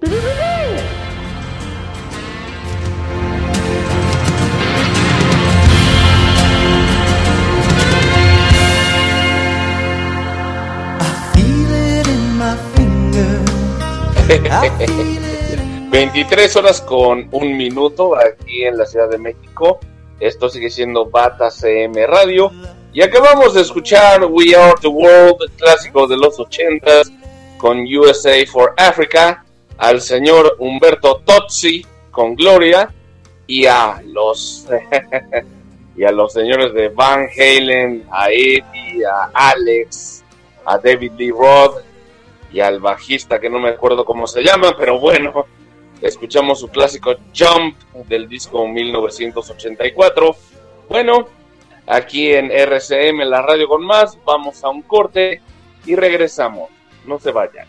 Feel it in my fingers. I feel it 23 horas con un minuto aquí en la Ciudad de México. Esto sigue siendo Bata CM Radio. Y acabamos de escuchar We Are the World, clásico de los 80s, con USA for Africa, al señor Humberto Tozzi con Gloria y a los y a los señores de Van Halen, a Eddie, a Alex, a David Lee Roth y al bajista que no me acuerdo cómo se llama, pero bueno, escuchamos su clásico Jump del disco 1984. Bueno, aquí en RCM, la radio con más, vamos a un corte y regresamos. No se vayan.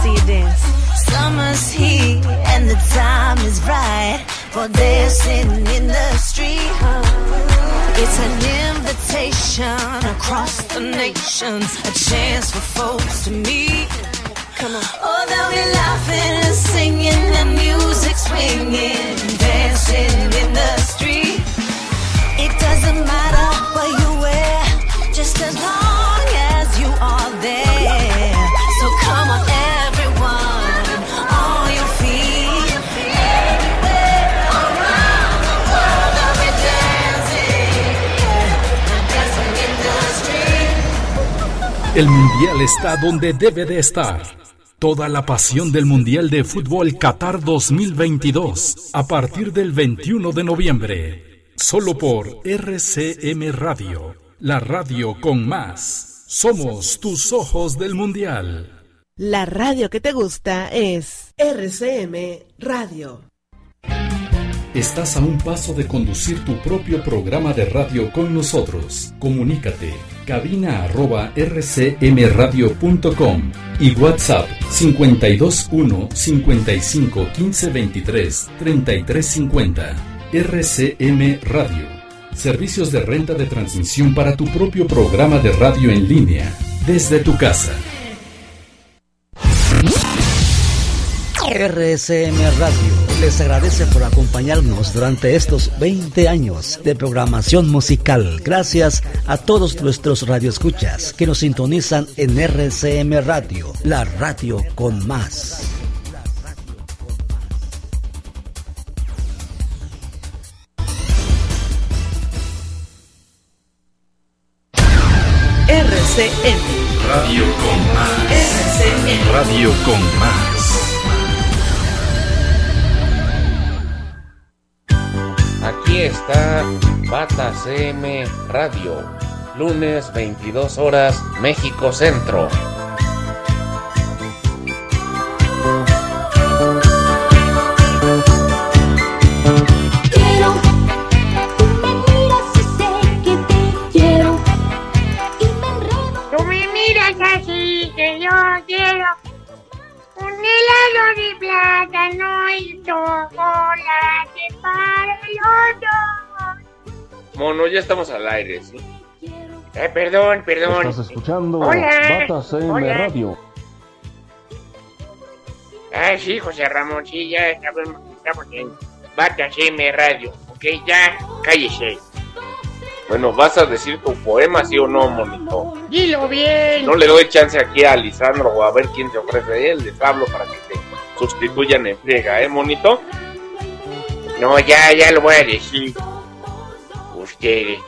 See you dance. Summer's here and the time is right for dancing in the street. It's an invitation across the nations, a chance for folks to meet. Come on. Oh, they'll be laughing and singing and music swinging, dancing in the street. It doesn't matter what you wear, just as long as you are there. El Mundial está donde debe de estar. Toda la pasión del Mundial de Fútbol Qatar 2022 a partir del 21 de noviembre. Solo por RCM Radio, la radio con más. Somos tus ojos del Mundial. La radio que te gusta es RCM Radio. Estás a un paso de conducir tu propio programa de radio con nosotros. Comunícate. Cabina arroba rcmradio.com y WhatsApp 521 55 15 23 33 50. RCM Radio. Servicios de renta de transmisión para tu propio programa de radio en línea desde tu casa. RSM Radio les agradece por acompañarnos durante estos 20 años de programación musical. Gracias a todos nuestros radioescuchas que nos sintonizan en RCM Radio, la radio con más. RCM. Radio con más. RCM. Radio con más. Aquí está Bata CM Radio, lunes 22 horas, México Centro. De plátano y chocolate para. Mono, ya estamos al aire, ¿sí? Eh, perdón, perdón. Estás escuchando Hola. Batas en Hola. Radio. Ah, sí, José Ramón, sí, ya estamos, estamos en Batas M Radio. Ok, ya, cállese. Bueno, ¿vas a decir tu poema, sí o no, monito? Dilo bien. No le doy chance aquí a Lisandro o a ver quién se ofrece él. Les hablo para que te sustituyan en friega, ¿eh, monito? No, ya, ya lo voy a decir. Ustedes.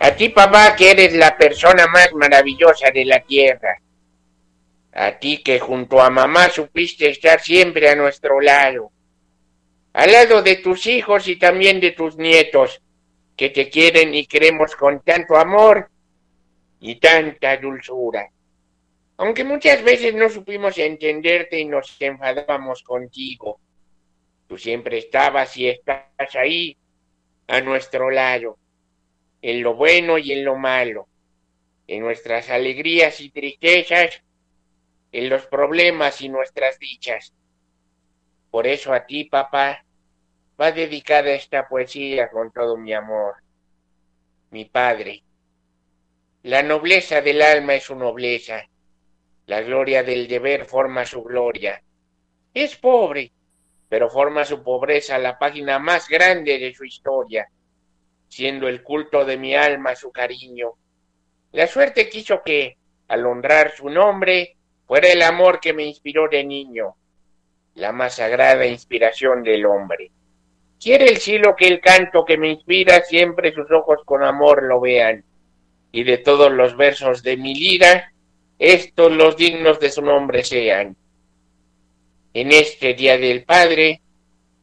A ti, papá, que eres la persona más maravillosa de la tierra. A ti que junto a mamá supiste estar siempre a nuestro lado. Al lado de tus hijos y también de tus nietos, que te quieren y queremos con tanto amor y tanta dulzura. Aunque muchas veces no supimos entenderte y nos enfadábamos contigo. Tú siempre estabas y estás ahí, a nuestro lado, en lo bueno y en lo malo, en nuestras alegrías y tristezas, en los problemas y nuestras dichas. Por eso a ti, papá, va dedicada esta poesía con todo mi amor. Mi padre. La nobleza del alma es su nobleza. La gloria del deber forma su gloria. Es pobre, pero forma su pobreza la página más grande de su historia, siendo el culto de mi alma su cariño. La suerte quiso que, al honrar su nombre, fuera el amor que me inspiró de niño, la más sagrada inspiración del hombre. Quiere el cielo que el canto que me inspira siempre sus ojos con amor lo vean, y de todos los versos de mi lira, estos los dignos de su nombre sean. En este Día del Padre,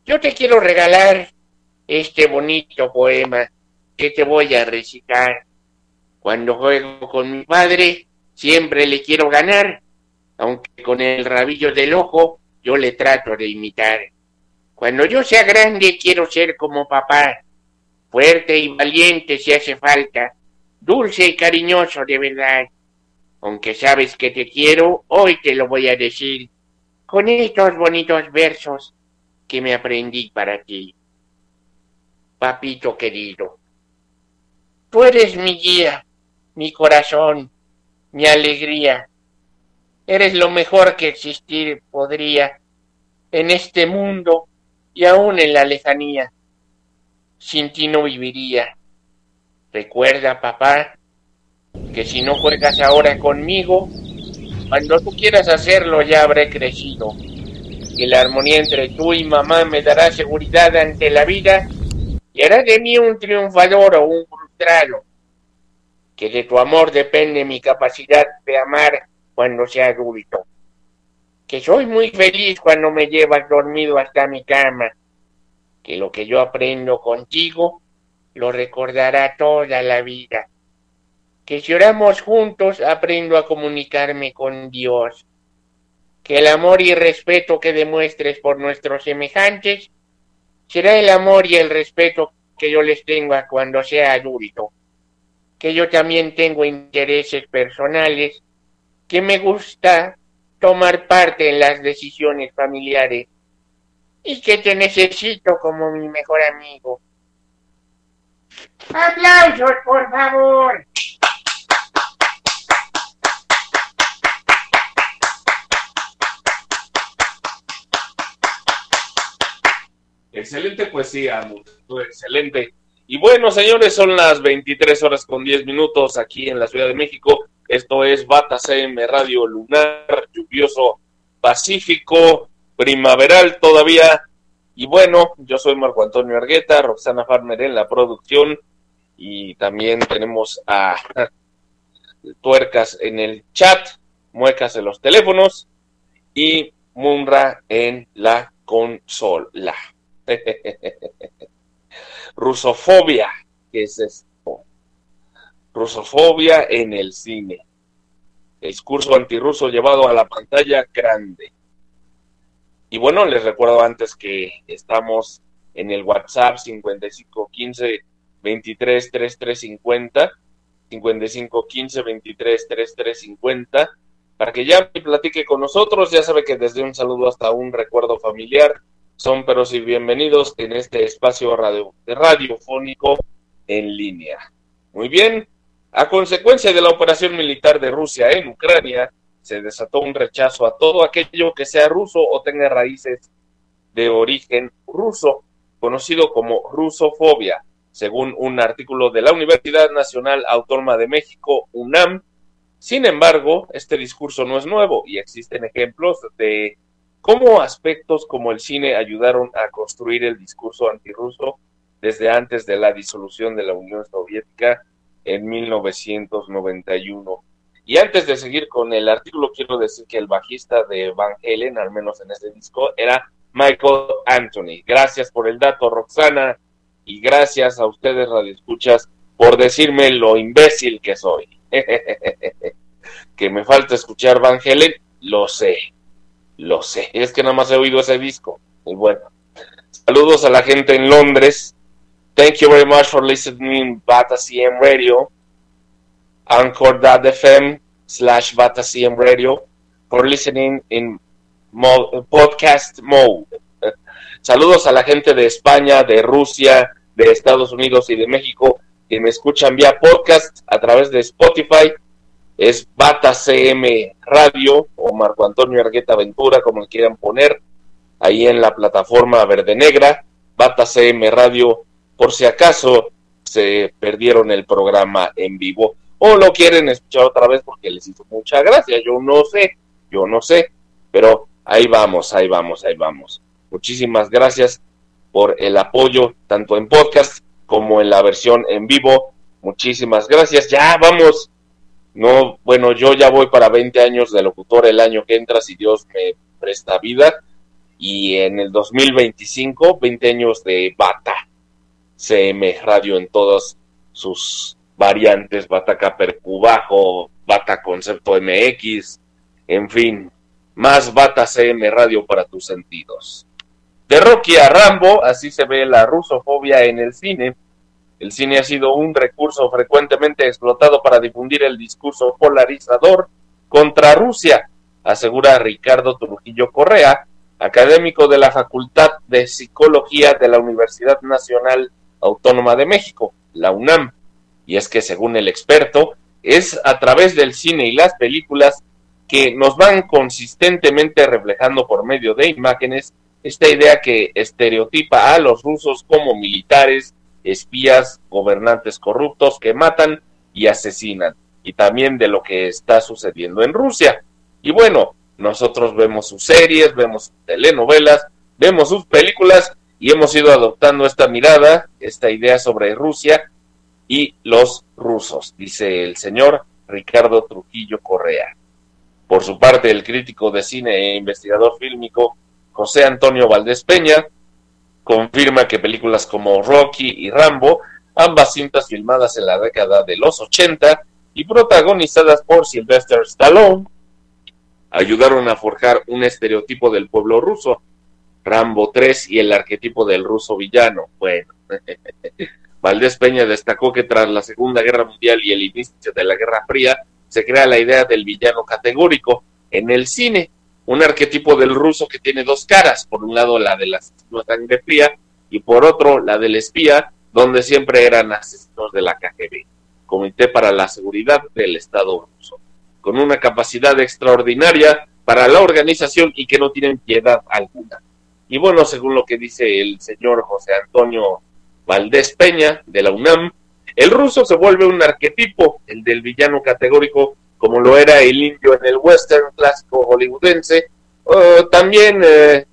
yo te quiero regalar este bonito poema que te voy a recitar. Cuando juego con mi padre, siempre le quiero ganar, aunque con el rabillo del ojo yo le trato de imitar. Cuando yo sea grande quiero ser como papá, fuerte y valiente si hace falta, dulce y cariñoso de verdad. Aunque sabes que te quiero, hoy te lo voy a decir con estos bonitos versos que me aprendí para ti. Papito querido, tú eres mi guía, mi corazón, mi alegría. Eres lo mejor que existir podría en este mundo y aún en la lejanía. Sin ti no viviría. Recuerda, papá, que si no juegas ahora conmigo, cuando tú quieras hacerlo ya habré crecido. Que la armonía entre tú y mamá me dará seguridad ante la vida y hará de mí un triunfador o un frustrado. Que de tu amor depende mi capacidad de amar cuando sea adulto. Que soy muy feliz cuando me llevas dormido hasta mi cama. Que lo que yo aprendo contigo lo recordará toda la vida. Que si oramos juntos aprendo a comunicarme con Dios. Que el amor y respeto que demuestres por nuestros semejantes será el amor y el respeto que yo les tenga cuando sea adulto. Que yo también tengo intereses personales, que me gusta tomar parte en las decisiones familiares y que te necesito como mi mejor amigo. ¡Aplausos, por favor! Excelente poesía, Mundo, excelente. Y bueno, señores, son las 23 horas con 10 minutos aquí en la Ciudad de México. Esto es Bata CM Radio Lunar, lluvioso, pacífico, primaveral todavía. Y bueno, yo soy Marco Antonio Argueta, Roxana Farmer en la producción. Y también tenemos a Tuercas en el chat, Muecas en los teléfonos y Munra en la consola. Rusofobia, ¿qué es esto? Rusofobia en el cine. Discurso antirruso llevado a la pantalla grande. Y bueno, les recuerdo antes que estamos en el WhatsApp 5515 23 3350 5515 23 3350 para que ya platique con nosotros. Ya sabe que desde un saludo hasta un recuerdo familiar son pero sí bienvenidos en este espacio radio, radiofónico en línea. Muy bien, a consecuencia de la operación militar de Rusia en Ucrania, se desató un rechazo a todo aquello que sea ruso o tenga raíces de origen ruso, conocido como rusofobia, según un artículo de la Universidad Nacional Autónoma de México, UNAM. Sin embargo, este discurso no es nuevo y existen ejemplos de cómo aspectos como el cine ayudaron a construir el discurso antirruso desde antes de la disolución de la Unión Soviética en 1991. Y antes de seguir con el artículo, quiero decir que el bajista de Van Halen, al menos en este disco, era Michael Anthony. Gracias por el dato, Roxana, y gracias a ustedes, radioescuchas, por decirme lo imbécil que soy. que me falta escuchar Van Halen, lo sé, lo sé. Es que nada más he oído ese disco. Y bueno, saludos a la gente en Londres. Thank you very much for listening Bata CM Radio. Anchor.fm slash Bata CM Radio for listening in podcast mode. Saludos a la gente de España, de Rusia, de Estados Unidos y de México que me escuchan vía podcast a través de Spotify. Es Bata CM Radio o Marco Antonio Argueta Ventura, como quieran poner, ahí en la plataforma verde negra, Bata CM Radio, por si acaso se perdieron el programa en vivo o lo quieren escuchar otra vez porque les hizo mucha gracia. Yo no sé, yo no sé, pero ahí vamos, ahí vamos, ahí vamos. Muchísimas gracias por el apoyo, tanto en podcast como en la versión en vivo. Muchísimas gracias. Ya vamos. No, bueno, yo ya voy para 20 años de locutor el año que entra, si Dios me presta vida. Y en el 2025, 20 años de Bata. CM Radio en todas sus variantes, Bata Capercubajo, Bata Concepto MX, en fin, más Bata CM Radio para tus sentidos. De Rocky a Rambo, así se ve la rusofobia en el cine. El cine ha sido un recurso frecuentemente explotado para difundir el discurso polarizador contra Rusia, asegura Ricardo Trujillo Correa, académico de la Facultad de Psicología de la Universidad Nacional Autónoma de México, la UNAM. Y es que, según el experto, es a través del cine y las películas que nos van consistentemente reflejando por medio de imágenes esta idea que estereotipa a los rusos como militares, espías, gobernantes corruptos que matan y asesinan, y también de lo que está sucediendo en Rusia. Y bueno, nosotros vemos sus series, vemos sus telenovelas, vemos sus películas y hemos ido adoptando esta mirada, esta idea sobre Rusia y los rusos, dice el señor Ricardo Trujillo Correa. Por su parte, el crítico de cine e investigador fílmico José Antonio Valdés Peña confirma que películas como Rocky y Rambo, ambas cintas filmadas en la década de los 80 y protagonizadas por Sylvester Stallone, ayudaron a forjar un estereotipo del pueblo ruso. Rambo 3 y el arquetipo del ruso villano. Bueno, Valdés Peña destacó que tras la Segunda Guerra Mundial y el inicio de la Guerra Fría, se crea la idea del villano categórico en el cine, un arquetipo del ruso que tiene dos caras, por un lado la de la sangre fría y por otro la del espía, donde siempre eran asesinos de la KGB, Comité para la Seguridad del Estado ruso, con una capacidad extraordinaria para la organización y que no tienen piedad alguna. Y bueno, según lo que dice el señor José Antonio Valdés Peña de la UNAM, el ruso se vuelve un arquetipo, el del villano categórico, como lo era el indio en el western clásico hollywoodense, o también, eh,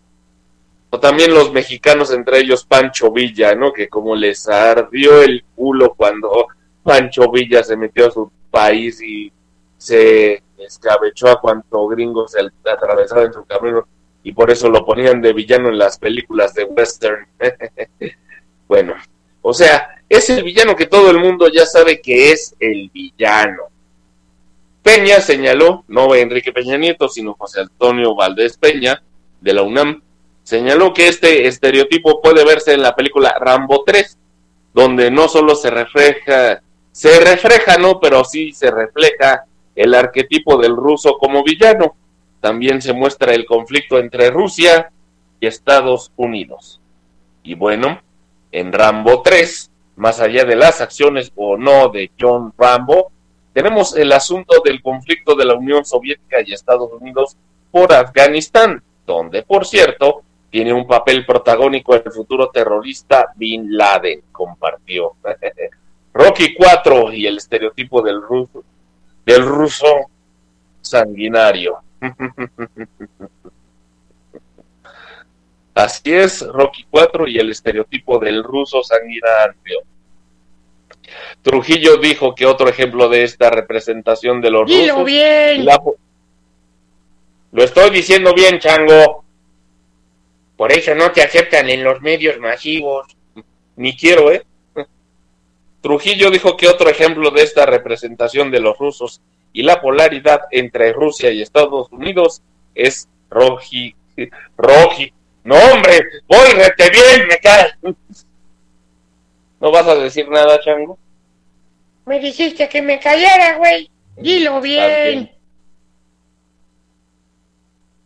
o también los mexicanos, entre ellos Pancho Villa, ¿no? Que como les ardió el culo cuando Pancho Villa se metió a su país y se escabechó a cuanto gringo se atravesaba en su camino y por eso lo ponían de villano en las películas de western. bueno, o sea, es el villano que todo el mundo ya sabe que es el villano. Peña señaló, no Enrique Peña Nieto, sino José Antonio Valdés Peña, de la UNAM, señaló que este estereotipo puede verse en la película Rambo 3, donde no solo se refleja, se refleja, no, pero sí se refleja el arquetipo del ruso como villano. También se muestra el conflicto entre Rusia y Estados Unidos. Y bueno, en Rambo 3, más allá de las acciones o no de John Rambo, tenemos el asunto del conflicto de la Unión Soviética y Estados Unidos por Afganistán, donde, por cierto, tiene un papel protagónico el futuro terrorista Bin Laden, compartió. Rocky 4 y el estereotipo del ruso, del ruso sanguinario. Así es, Rocky 4 y el estereotipo del ruso sanguinario. Trujillo dijo que otro ejemplo de esta representación de los Dilo rusos bien. la- lo estoy diciendo bien, chango. Por eso no te aceptan en los medios masivos. Ni quiero, ¿eh? Trujillo dijo que otro ejemplo de esta representación de los rusos y la polaridad entre Rusia y Estados Unidos es Roji. Roji. No, hombre, voy rete bien, me cae. ¿No vas a decir nada, chango? Me dijiste que me callara, güey. Dilo bien.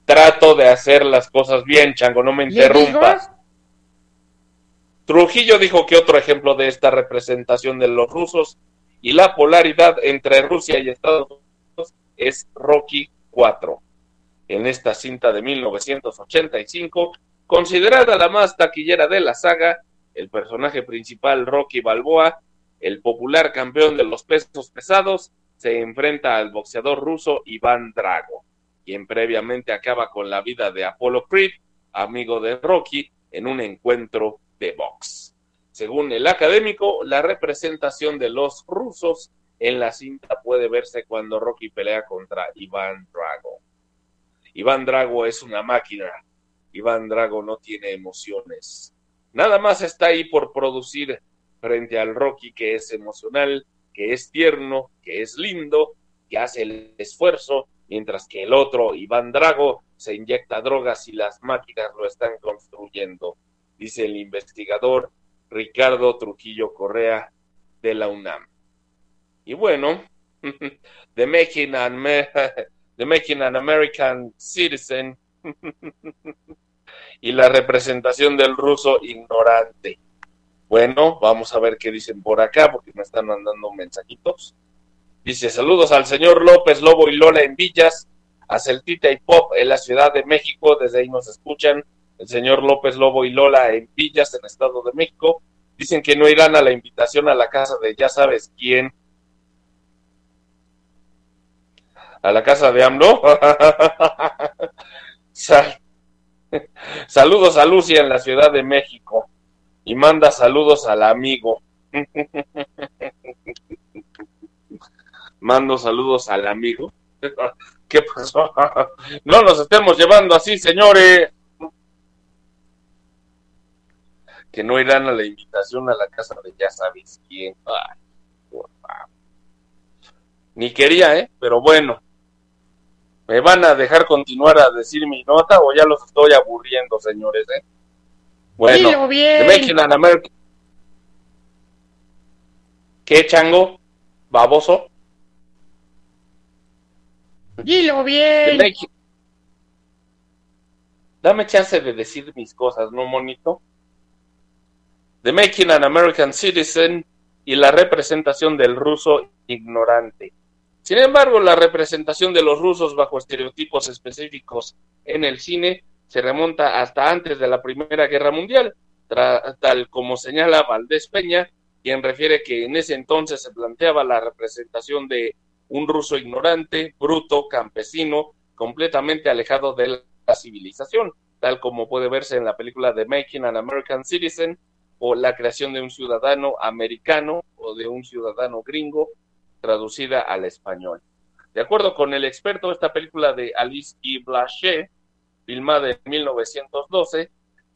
Trato de hacer las cosas bien, chango, no me ¿Le interrumpas. Trujillo dijo que otro ejemplo de esta representación de los rusos y la polaridad entre Rusia y Estados Unidos es Rocky 4. En esta cinta de 1985, considerada la más taquillera de la saga, el personaje principal Rocky Balboa, el popular campeón de los pesos pesados, se enfrenta al boxeador ruso Iván Drago, quien previamente acaba con la vida de Apollo Creed, amigo de Rocky, en un encuentro de box. Según el académico, la representación de los rusos en la cinta puede verse cuando Rocky pelea contra Iván Drago. Iván Drago es una máquina. Iván Drago no tiene emociones. Nada más está ahí por producir frente al Rocky que es emocional, que es tierno, que es lindo, que hace el esfuerzo, mientras que el otro, Iván Drago, se inyecta drogas y las máquinas lo están construyendo, dice el investigador Ricardo Trujillo Correa de la UNAM. Y bueno, The Making an, Making an American Citizen y la representación del ruso ignorante. Bueno, vamos a ver qué dicen por acá, porque me están mandando mensajitos. Dice, saludos al señor López, Lobo y Lola en Villas, a Celtita y Pop en la Ciudad de México, desde ahí nos escuchan. El señor López, Lobo y Lola en Villas, en Estado de México. Dicen que no irán a la invitación a la casa de ya sabes quién. A la casa de AMLO. Sal- Saludos a Lucia en la Ciudad de México. Y manda saludos al amigo. Mando saludos al amigo. ¿Qué pasó? No nos estemos llevando así, señores. Que no irán a la invitación a la casa de ya sabes quién. Ay, por favor. Ni quería, ¿eh? Pero bueno. ¿Me van a dejar continuar a decir mi nota o ya los estoy aburriendo, señores, eh? Bueno, Dilo bien. American. ¿Qué chango? ¿Baboso? Dilo bien. Dame chance de decir mis cosas, ¿no, monito? The Making an American Citizen y la representación del ruso ignorante. Sin embargo, la representación de los rusos bajo estereotipos específicos en el cine se remonta hasta antes de la Primera Guerra Mundial, tal como señala Valdés Peña, quien refiere que en ese entonces se planteaba la representación de un ruso ignorante, bruto, campesino, completamente alejado de la civilización, tal como puede verse en la película The Making an American Citizen o la creación de un ciudadano americano o de un ciudadano gringo traducida al español. De acuerdo con el experto, esta película de Alice E. Blaché, filmada en 1912,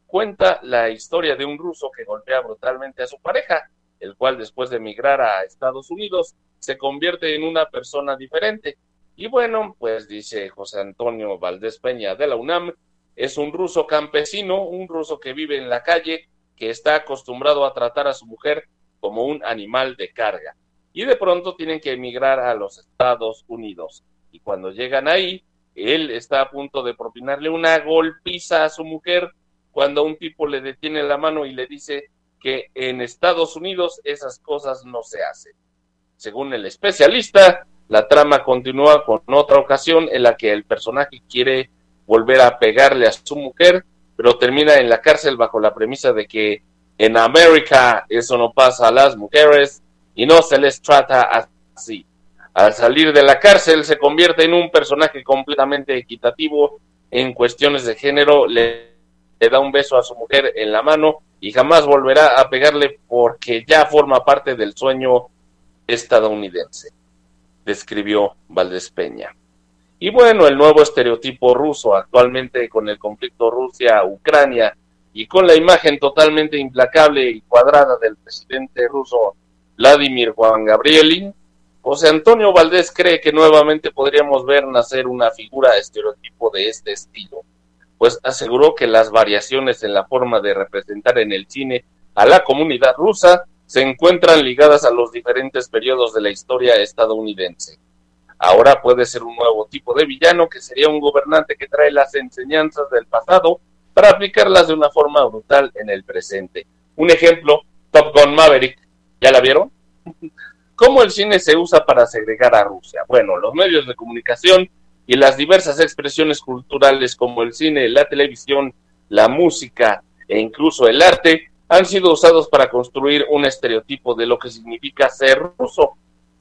cuenta la historia de un ruso que golpea brutalmente a su pareja, el cual después de emigrar a Estados Unidos se convierte en una persona diferente. Y bueno, pues dice José Antonio Valdés Peña de la UNAM, es un ruso campesino, un ruso que vive en la calle, que está acostumbrado a tratar a su mujer como un animal de carga. Y de pronto tienen que emigrar a los Estados Unidos. Y cuando llegan ahí, él está a punto de propinarle una golpiza a su mujer cuando un tipo le detiene la mano y le dice que en Estados Unidos esas cosas no se hacen. Según el especialista, la trama continúa con otra ocasión en la que el personaje quiere volver a pegarle a su mujer, pero termina en la cárcel bajo la premisa de que en América eso no pasa a las mujeres y no se les trata así. Al salir de la cárcel se convierte en un personaje completamente equitativo en cuestiones de género, le, da un beso a su mujer en la mano y jamás volverá a pegarle porque ya forma parte del sueño estadounidense, describió Valdés Peña. Y bueno, el nuevo estereotipo ruso actualmente con el conflicto Rusia-Ucrania y con la imagen totalmente implacable y cuadrada del presidente ruso Vladimir Juan Gabrielin, José Antonio Valdés cree que nuevamente podríamos ver nacer una figura estereotipo de este estilo, pues aseguró que las variaciones en la forma de representar en el cine a la comunidad rusa se encuentran ligadas a los diferentes periodos de la historia estadounidense. Ahora puede ser un nuevo tipo de villano que sería un gobernante que trae las enseñanzas del pasado para aplicarlas de una forma brutal en el presente. Un ejemplo, Top Gun Maverick. ¿Ya la vieron? ¿Cómo el cine se usa para segregar a Rusia? Bueno, los medios de comunicación y las diversas expresiones culturales como el cine, la televisión, la música e incluso el arte han sido usados para construir un estereotipo de lo que significa ser ruso.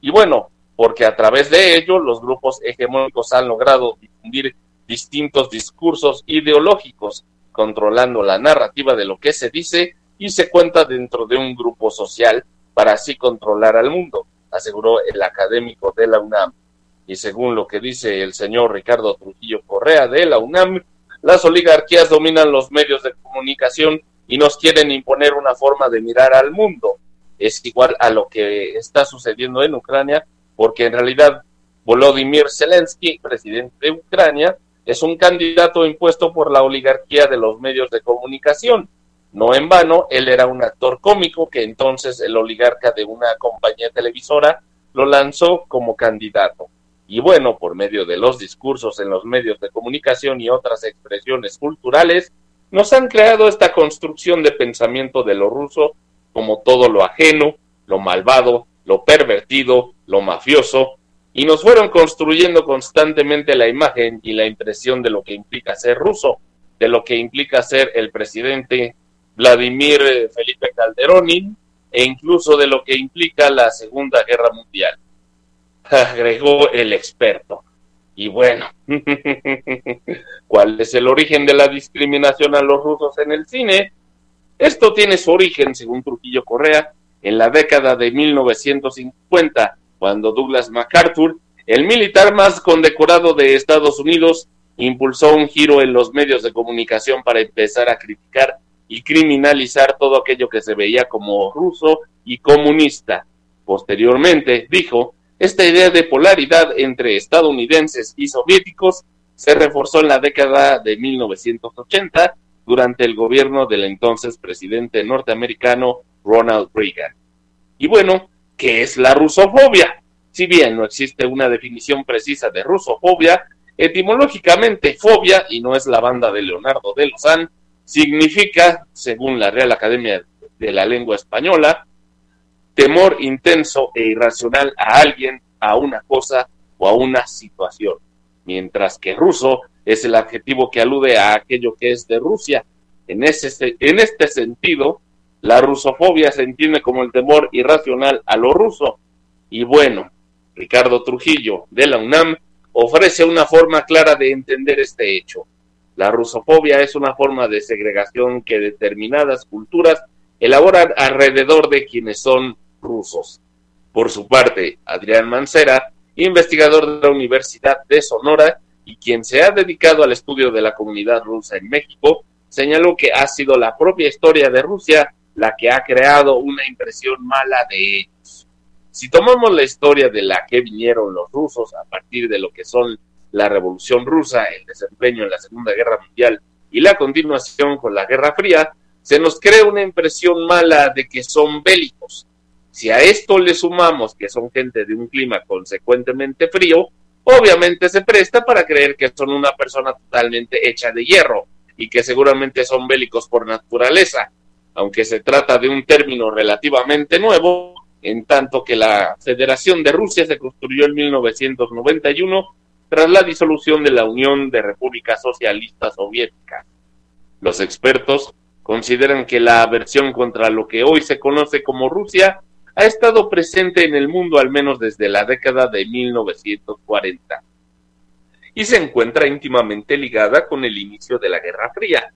Y bueno, porque a través de ello los grupos hegemónicos han logrado difundir distintos discursos ideológicos, controlando la narrativa de lo que se dice y se cuenta dentro de un grupo social para así controlar al mundo, aseguró el académico de la UNAM. Y según lo que dice el señor Ricardo Trujillo Correa de la UNAM, las oligarquías dominan los medios de comunicación y nos quieren imponer una forma de mirar al mundo. Es igual a lo que está sucediendo en Ucrania, porque en realidad Volodymyr Zelensky, presidente de Ucrania, es un candidato impuesto por la oligarquía de los medios de comunicación. No en vano, él era un actor cómico que entonces el oligarca de una compañía televisora lo lanzó como candidato. Y bueno, por medio de los discursos en los medios de comunicación y otras expresiones culturales, nos han creado esta construcción de pensamiento de lo ruso como todo lo ajeno, lo malvado, lo pervertido, lo mafioso, y nos fueron construyendo constantemente la imagen y la impresión de lo que implica ser ruso, de lo que implica ser el presidente Vladimir eh, Felipe Calderoni e incluso de lo que implica la Segunda Guerra Mundial, agregó el experto. Y bueno, ¿cuál es el origen de la discriminación a los rusos en el cine? Esto tiene su origen, según Trujillo Correa, en la década de 1950, cuando Douglas MacArthur, el militar más condecorado de Estados Unidos, impulsó un giro en los medios de comunicación para empezar a criticar y criminalizar todo aquello que se veía como ruso y comunista. Posteriormente, dijo, esta idea de polaridad entre estadounidenses y soviéticos se reforzó en la década de 1980 durante el gobierno del entonces presidente norteamericano Ronald Reagan. Y bueno, ¿qué es la rusofobia? Si bien no existe una definición precisa de rusofobia, etimológicamente fobia, y no es la banda de Leonardo de Lozán, significa, según la Real Academia de la Lengua Española, temor intenso e irracional a alguien, a una cosa o a una situación, mientras que ruso es el adjetivo que alude a aquello que es de Rusia. En, ese, en este sentido, la rusofobia se entiende como el temor irracional a lo ruso. Y bueno, Ricardo Trujillo de la UNAM ofrece una forma clara de entender este hecho. La rusofobia es una forma de segregación que determinadas culturas elaboran alrededor de quienes son rusos. Por su parte, Adrián Mancera, investigador de la Universidad de Sonora y quien se ha dedicado al estudio de la comunidad rusa en México, señaló que ha sido la propia historia de Rusia la que ha creado una impresión mala de ellos. Si tomamos la historia de la que vinieron los rusos a partir de lo que son la Revolución Rusa, el desempeño en la Segunda Guerra Mundial y la continuación con la Guerra Fría, se nos crea una impresión mala de que son bélicos. Si a esto le sumamos que son gente de un clima consecuentemente frío, obviamente se presta para creer que son una persona totalmente hecha de hierro y que seguramente son bélicos por naturaleza, aunque se trata de un término relativamente nuevo, en tanto que la Federación de Rusia se construyó en 1991 tras la disolución de la Unión de Repúblicas Socialistas Soviéticas. Los expertos consideran que la aversión contra lo que hoy se conoce como Rusia ha estado presente en el mundo al menos desde la década de 1940 y se encuentra íntimamente ligada con el inicio de la Guerra Fría.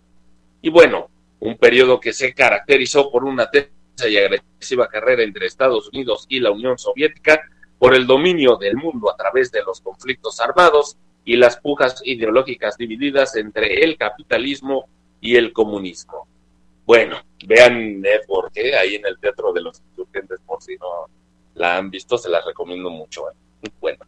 Y bueno, un periodo que se caracterizó por una tensa y agresiva carrera entre Estados Unidos y la Unión Soviética por el dominio del mundo a través de los conflictos armados y las pujas ideológicas divididas entre el capitalismo y el comunismo. Bueno, vean ¿eh? ahí en el Teatro de los Insurgentes, por si no la han visto, se las recomiendo mucho. Bueno,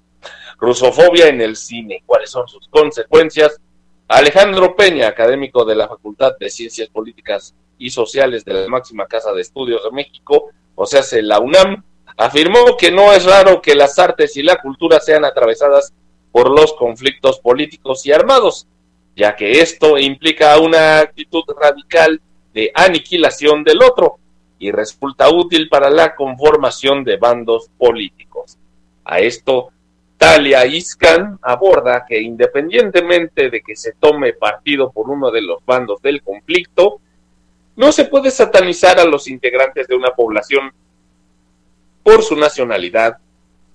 rusofobia en el cine, ¿cuáles son sus consecuencias? Alejandro Peña, académico de la Facultad de Ciencias Políticas y Sociales de la máxima casa de estudios de México, o sea, la UNAM, afirmó que no es raro que las artes y la cultura sean atravesadas por los conflictos políticos y armados, ya que esto implica una actitud radical de aniquilación del otro y resulta útil para la conformación de bandos políticos. A esto, Talia Iskan aborda que independientemente de que se tome partido por uno de los bandos del conflicto, no se puede satanizar a los integrantes de una población por su nacionalidad,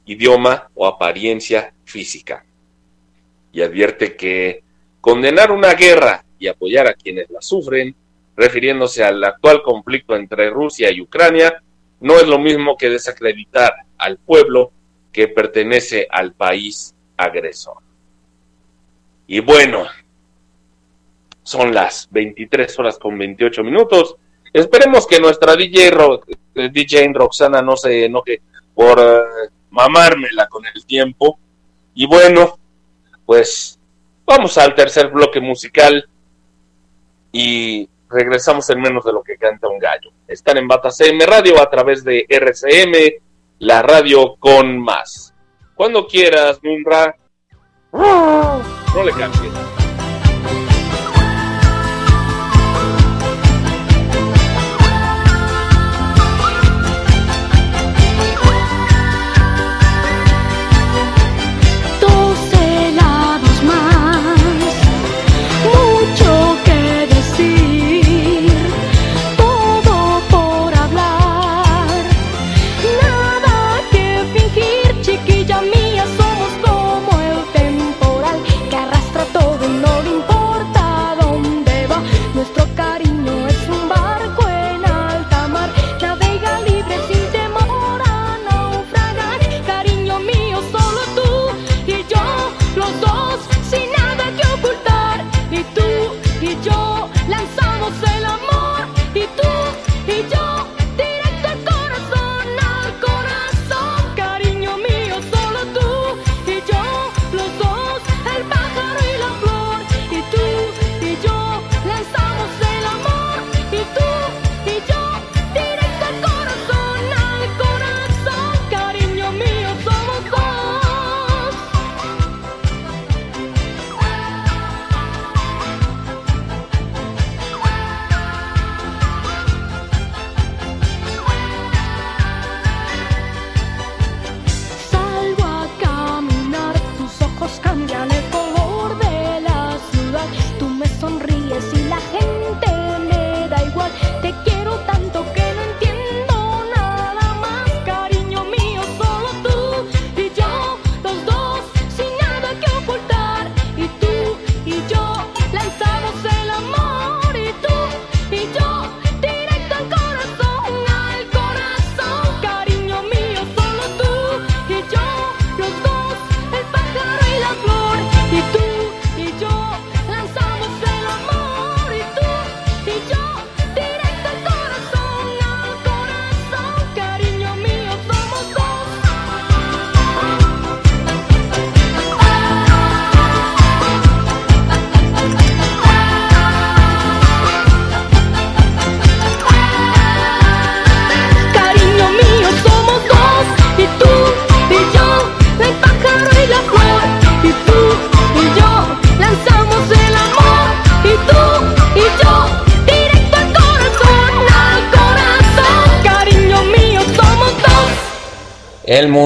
idioma o apariencia física. Y advierte que condenar una guerra y apoyar a quienes la sufren, refiriéndose al actual conflicto entre Rusia y Ucrania, no es lo mismo que desacreditar al pueblo que pertenece al país agresor. Y bueno, son las 23 horas con 28 minutos. Esperemos que nuestra DJ, Ro eh, DJ Roxana no se enoje por eh, mamármela con el tiempo. Y bueno, pues vamos al tercer bloque musical y regresamos en menos de lo que canta un gallo. Están en Bata CM Radio a través de RCM, la radio con más. Cuando quieras, Nunra. No le cambies.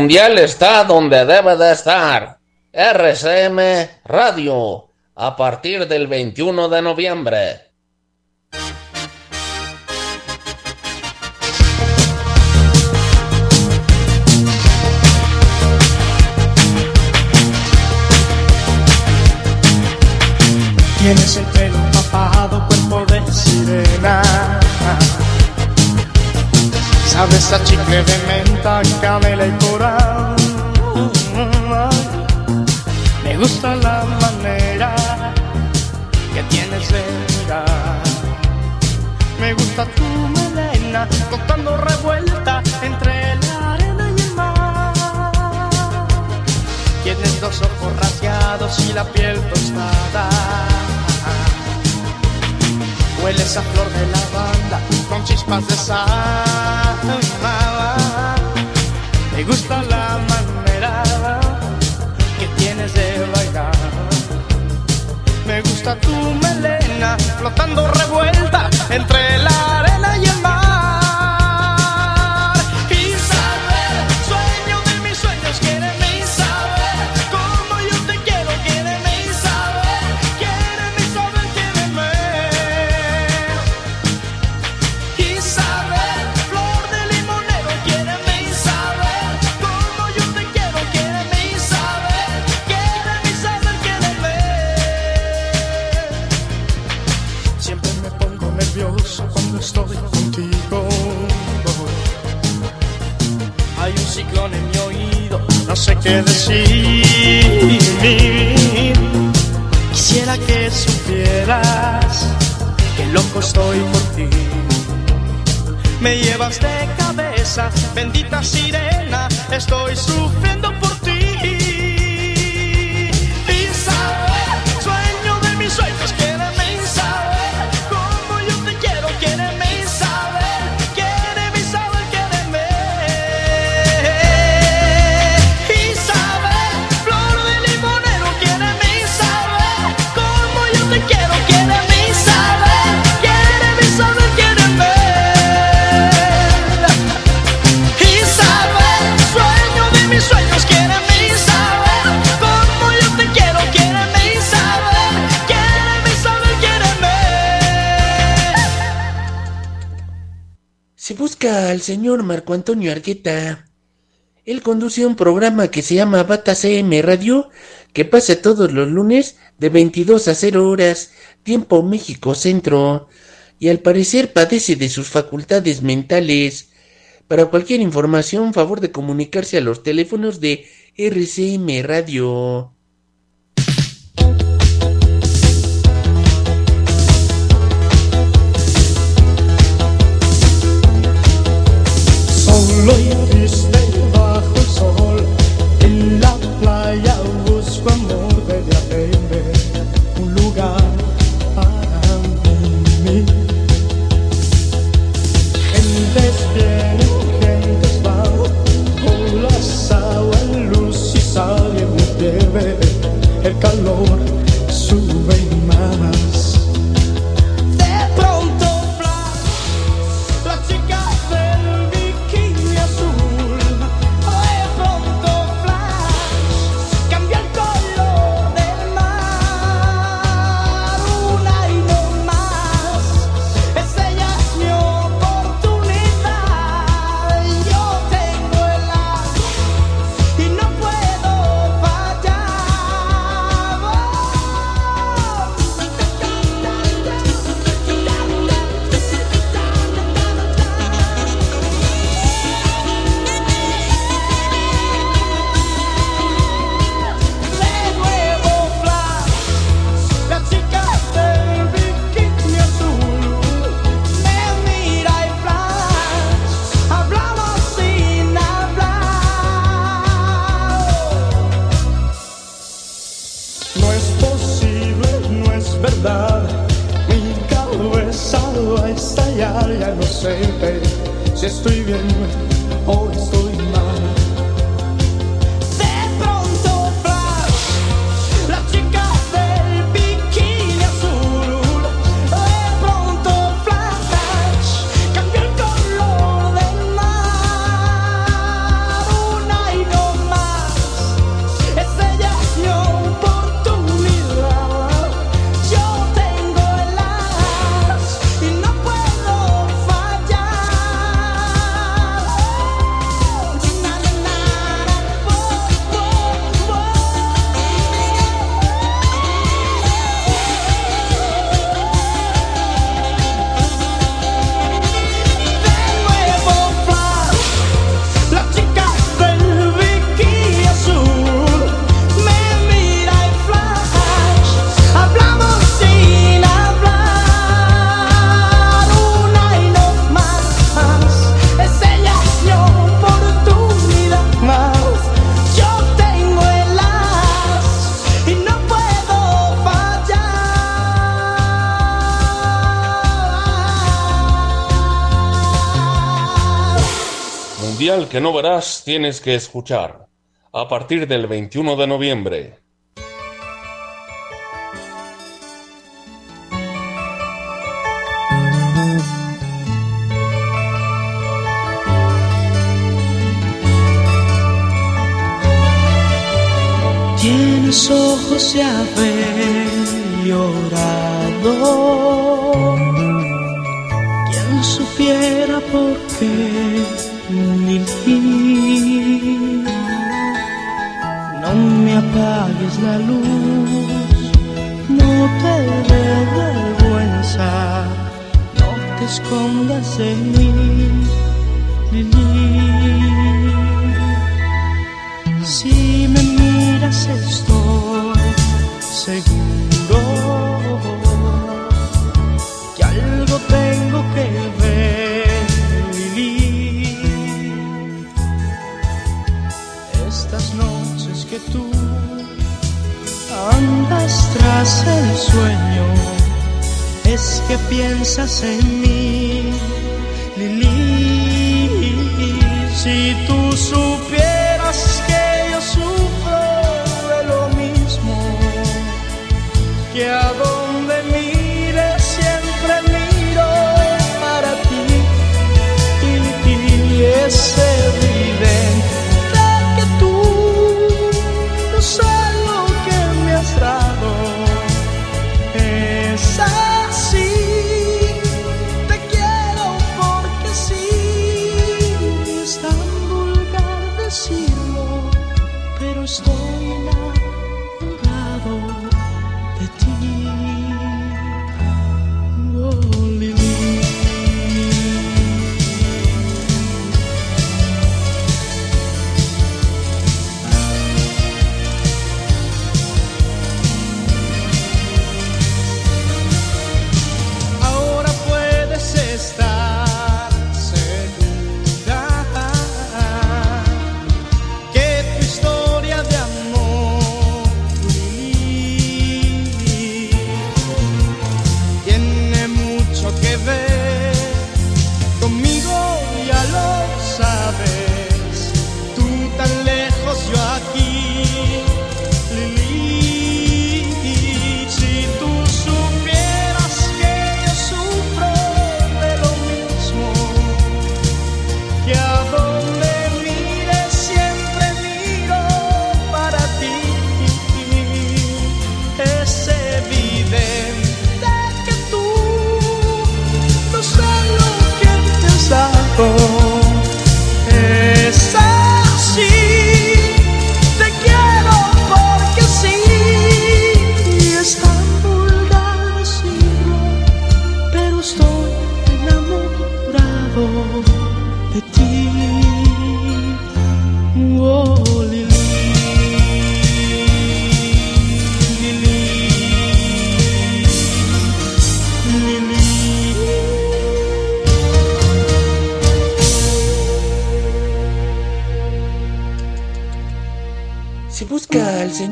Mundial está donde debe de estar. RCM Radio, a partir del 21 de noviembre. Tienes el pelo empapado, cuerpo de sirena. Sabes a chicle de menta, canela y coral. Me gusta la manera que tienes de mirar. Me gusta tu melena, flotando revuelta entre la arena y el mar. Tienes los ojos rasgados y la piel tostada. Hueles a flor de lavanda con chispas de sal. Me gusta la manera que tienes de bailar. Me gusta tu melena flotando revuelta entre la arena qué decir. Quisiera que supieras que loco estoy por ti. Me llevas de cabeza, bendita sirena, estoy sufriendo por al señor Marco Antonio Argueta. Él conduce un programa que se llama Bata CM Radio, que pasa todos los lunes de 22 a 0 horas, tiempo México Centro, y al parecer padece de sus facultades mentales. Para cualquier información, favor de comunicarse a los teléfonos de RCM Radio. Solo que no verás, tienes que escuchar. A partir del 21 de noviembre. Tienes ojos de haber llorado. Quien supiera por qué me apagues la luz, no te dé vergüenza, no te escondas de mí, Lili. Si me miras estoy seguro. Que algo tengo que ver, andas tras el sueño, es que piensas en mí, Lili. Si tú supieras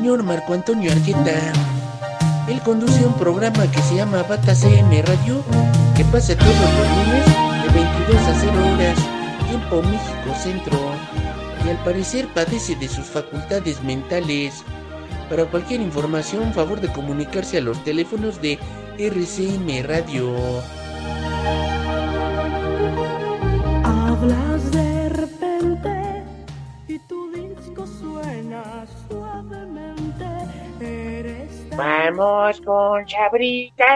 señor Marco Antonio Argueta. Él conduce un programa que se llama Bata CM Radio, que pasa todos los lunes de 22 a 0 horas, tiempo México Centro. Y al parecer padece de sus facultades mentales. Para cualquier información, favor de comunicarse a los teléfonos de RCM Radio. Hablas de Vamos con chabritas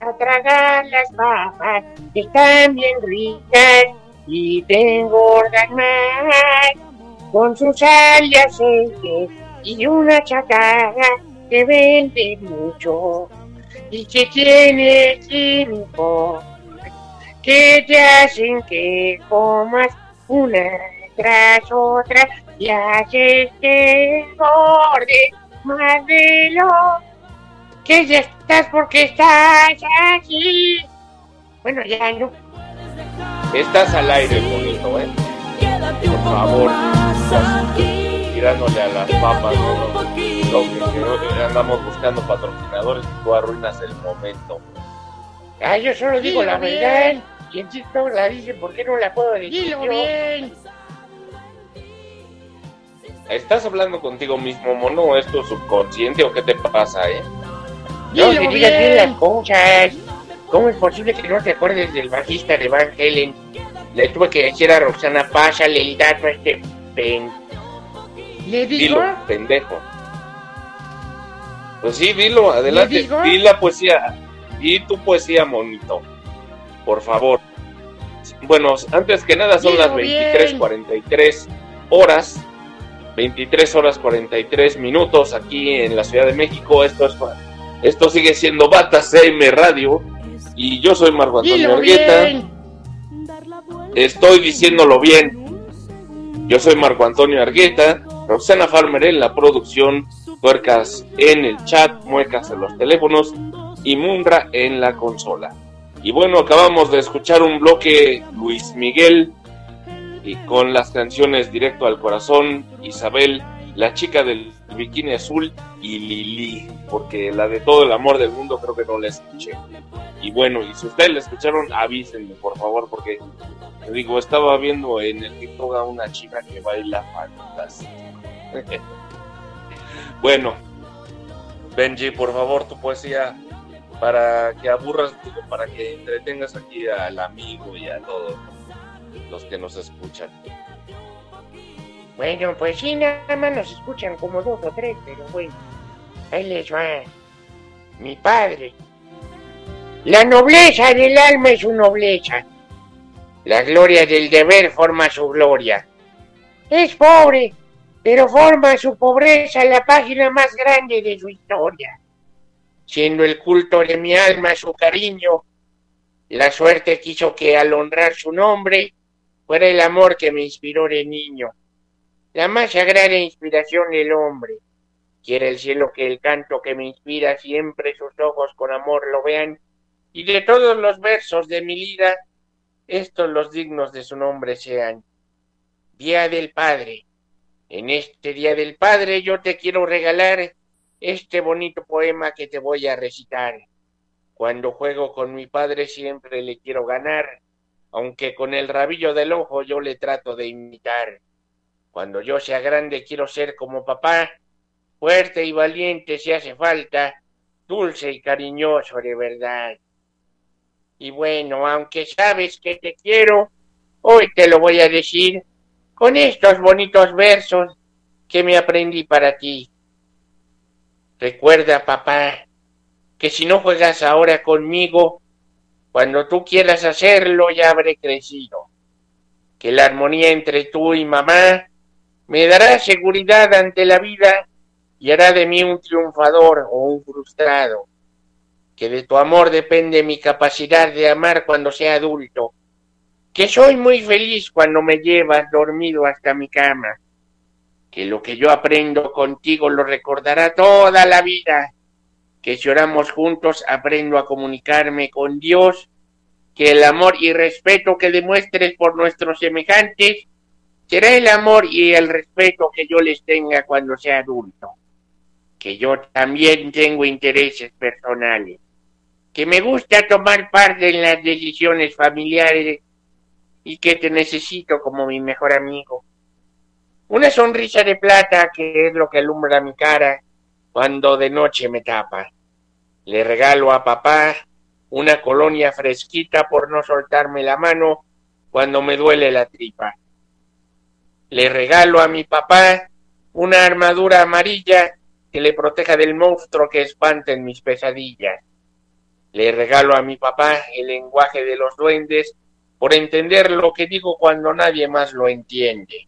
a tragar las papas que están bien ricas y te engordan más. Con su sal y aceite y una chatarra que vende mucho. Y que tiene químicos que te hacen que comas una tras otra y haces que engorde más de lo que ya estás porque estás aquí. Bueno, ya no. Estás al aire, bonito, ¿eh? Por favor, tirándole a las papas, ¿no? Lo que andamos buscando patrocinadores y tú arruinas el momento. Ah, yo solo digo la verdad. ¿Quién sí no la dice? ¿Por qué no la puedo decir? Dilo yo? bien. ¿Estás hablando contigo mismo, mono, es tu subconsciente o qué te pasa, eh? No, Dilo que digas bien las cosas. ¿Cómo es posible que no te acuerdes del bajista de Van Halen? Le tuve que decir a Roxana, pásale el dato a este pen. ¿Le Dilo, digo? pendejo. Pues sí, dilo, adelante. Di la poesía. Di tu poesía, monito. Por favor. Bueno, antes que nada son Dilo las bien. 23.43 horas. 23 horas 43 minutos aquí en la Ciudad de México. Esto es esto sigue siendo Bata CM Radio. Y yo soy Marco Antonio Argueta. Estoy diciéndolo bien. Yo soy Marco Antonio Argueta, Roxana Farmer en la producción, Tuercas en el chat, Muecas en los teléfonos y Mundra en la consola. Y bueno, acabamos de escuchar un bloque Luis Miguel y con las canciones Directo al Corazón, Isabel, la chica del bikini azul y Lili, porque la de todo el amor del mundo creo que no la escuché. Y bueno, y si ustedes la escucharon, avísenme por favor, porque digo, estaba viendo en el TikTok a una chica que baila fantástico. bueno, Benji, por favor, tu poesía para que aburras, para que entretengas aquí al amigo y a todos los que nos escuchan. Bueno, pues sí, nada más nos escuchan como dos o tres, pero bueno. Ahí les va. Mi padre. La nobleza del alma es su nobleza. La gloria del deber forma su gloria. Es pobre, pero forma su pobreza la página más grande de su historia. Siendo el culto de mi alma su cariño, la suerte quiso que al honrar su nombre fuera el amor que me inspiró de niño. La más sagrada inspiración del hombre. Quiere el cielo que el canto que me inspira siempre sus ojos con amor lo vean, y de todos los versos de mi vida, estos los dignos de su nombre sean. Día del Padre. En este Día del Padre yo te quiero regalar este bonito poema que te voy a recitar. Cuando juego con mi padre siempre le quiero ganar, aunque con el rabillo del ojo yo le trato de imitar. Cuando yo sea grande quiero ser como papá, fuerte y valiente si hace falta, dulce y cariñoso de verdad. Y bueno, aunque sabes que te quiero, hoy te lo voy a decir con estos bonitos versos que me aprendí para ti. Recuerda, papá, que si no juegas ahora conmigo, cuando tú quieras hacerlo ya habré crecido. Que la armonía entre tú y mamá me dará seguridad ante la vida y hará de mí un triunfador o un frustrado. Que de tu amor depende mi capacidad de amar cuando sea adulto. Que soy muy feliz cuando me llevas dormido hasta mi cama. Que lo que yo aprendo contigo lo recordará toda la vida. Que si oramos juntos aprendo a comunicarme con Dios. Que el amor y respeto que demuestres por nuestros semejantes será el amor y el respeto que yo les tenga cuando sea adulto. Que yo también tengo intereses personales. Que me gusta tomar parte en las decisiones familiares y que te necesito como mi mejor amigo. Una sonrisa de plata que es lo que alumbra mi cara cuando de noche me tapa. Le regalo a papá una colonia fresquita por no soltarme la mano cuando me duele la tripa. Le regalo a mi papá una armadura amarilla que le proteja del monstruo que espanta en mis pesadillas. Le regalo a mi papá el lenguaje de los duendes por entender lo que digo cuando nadie más lo entiende.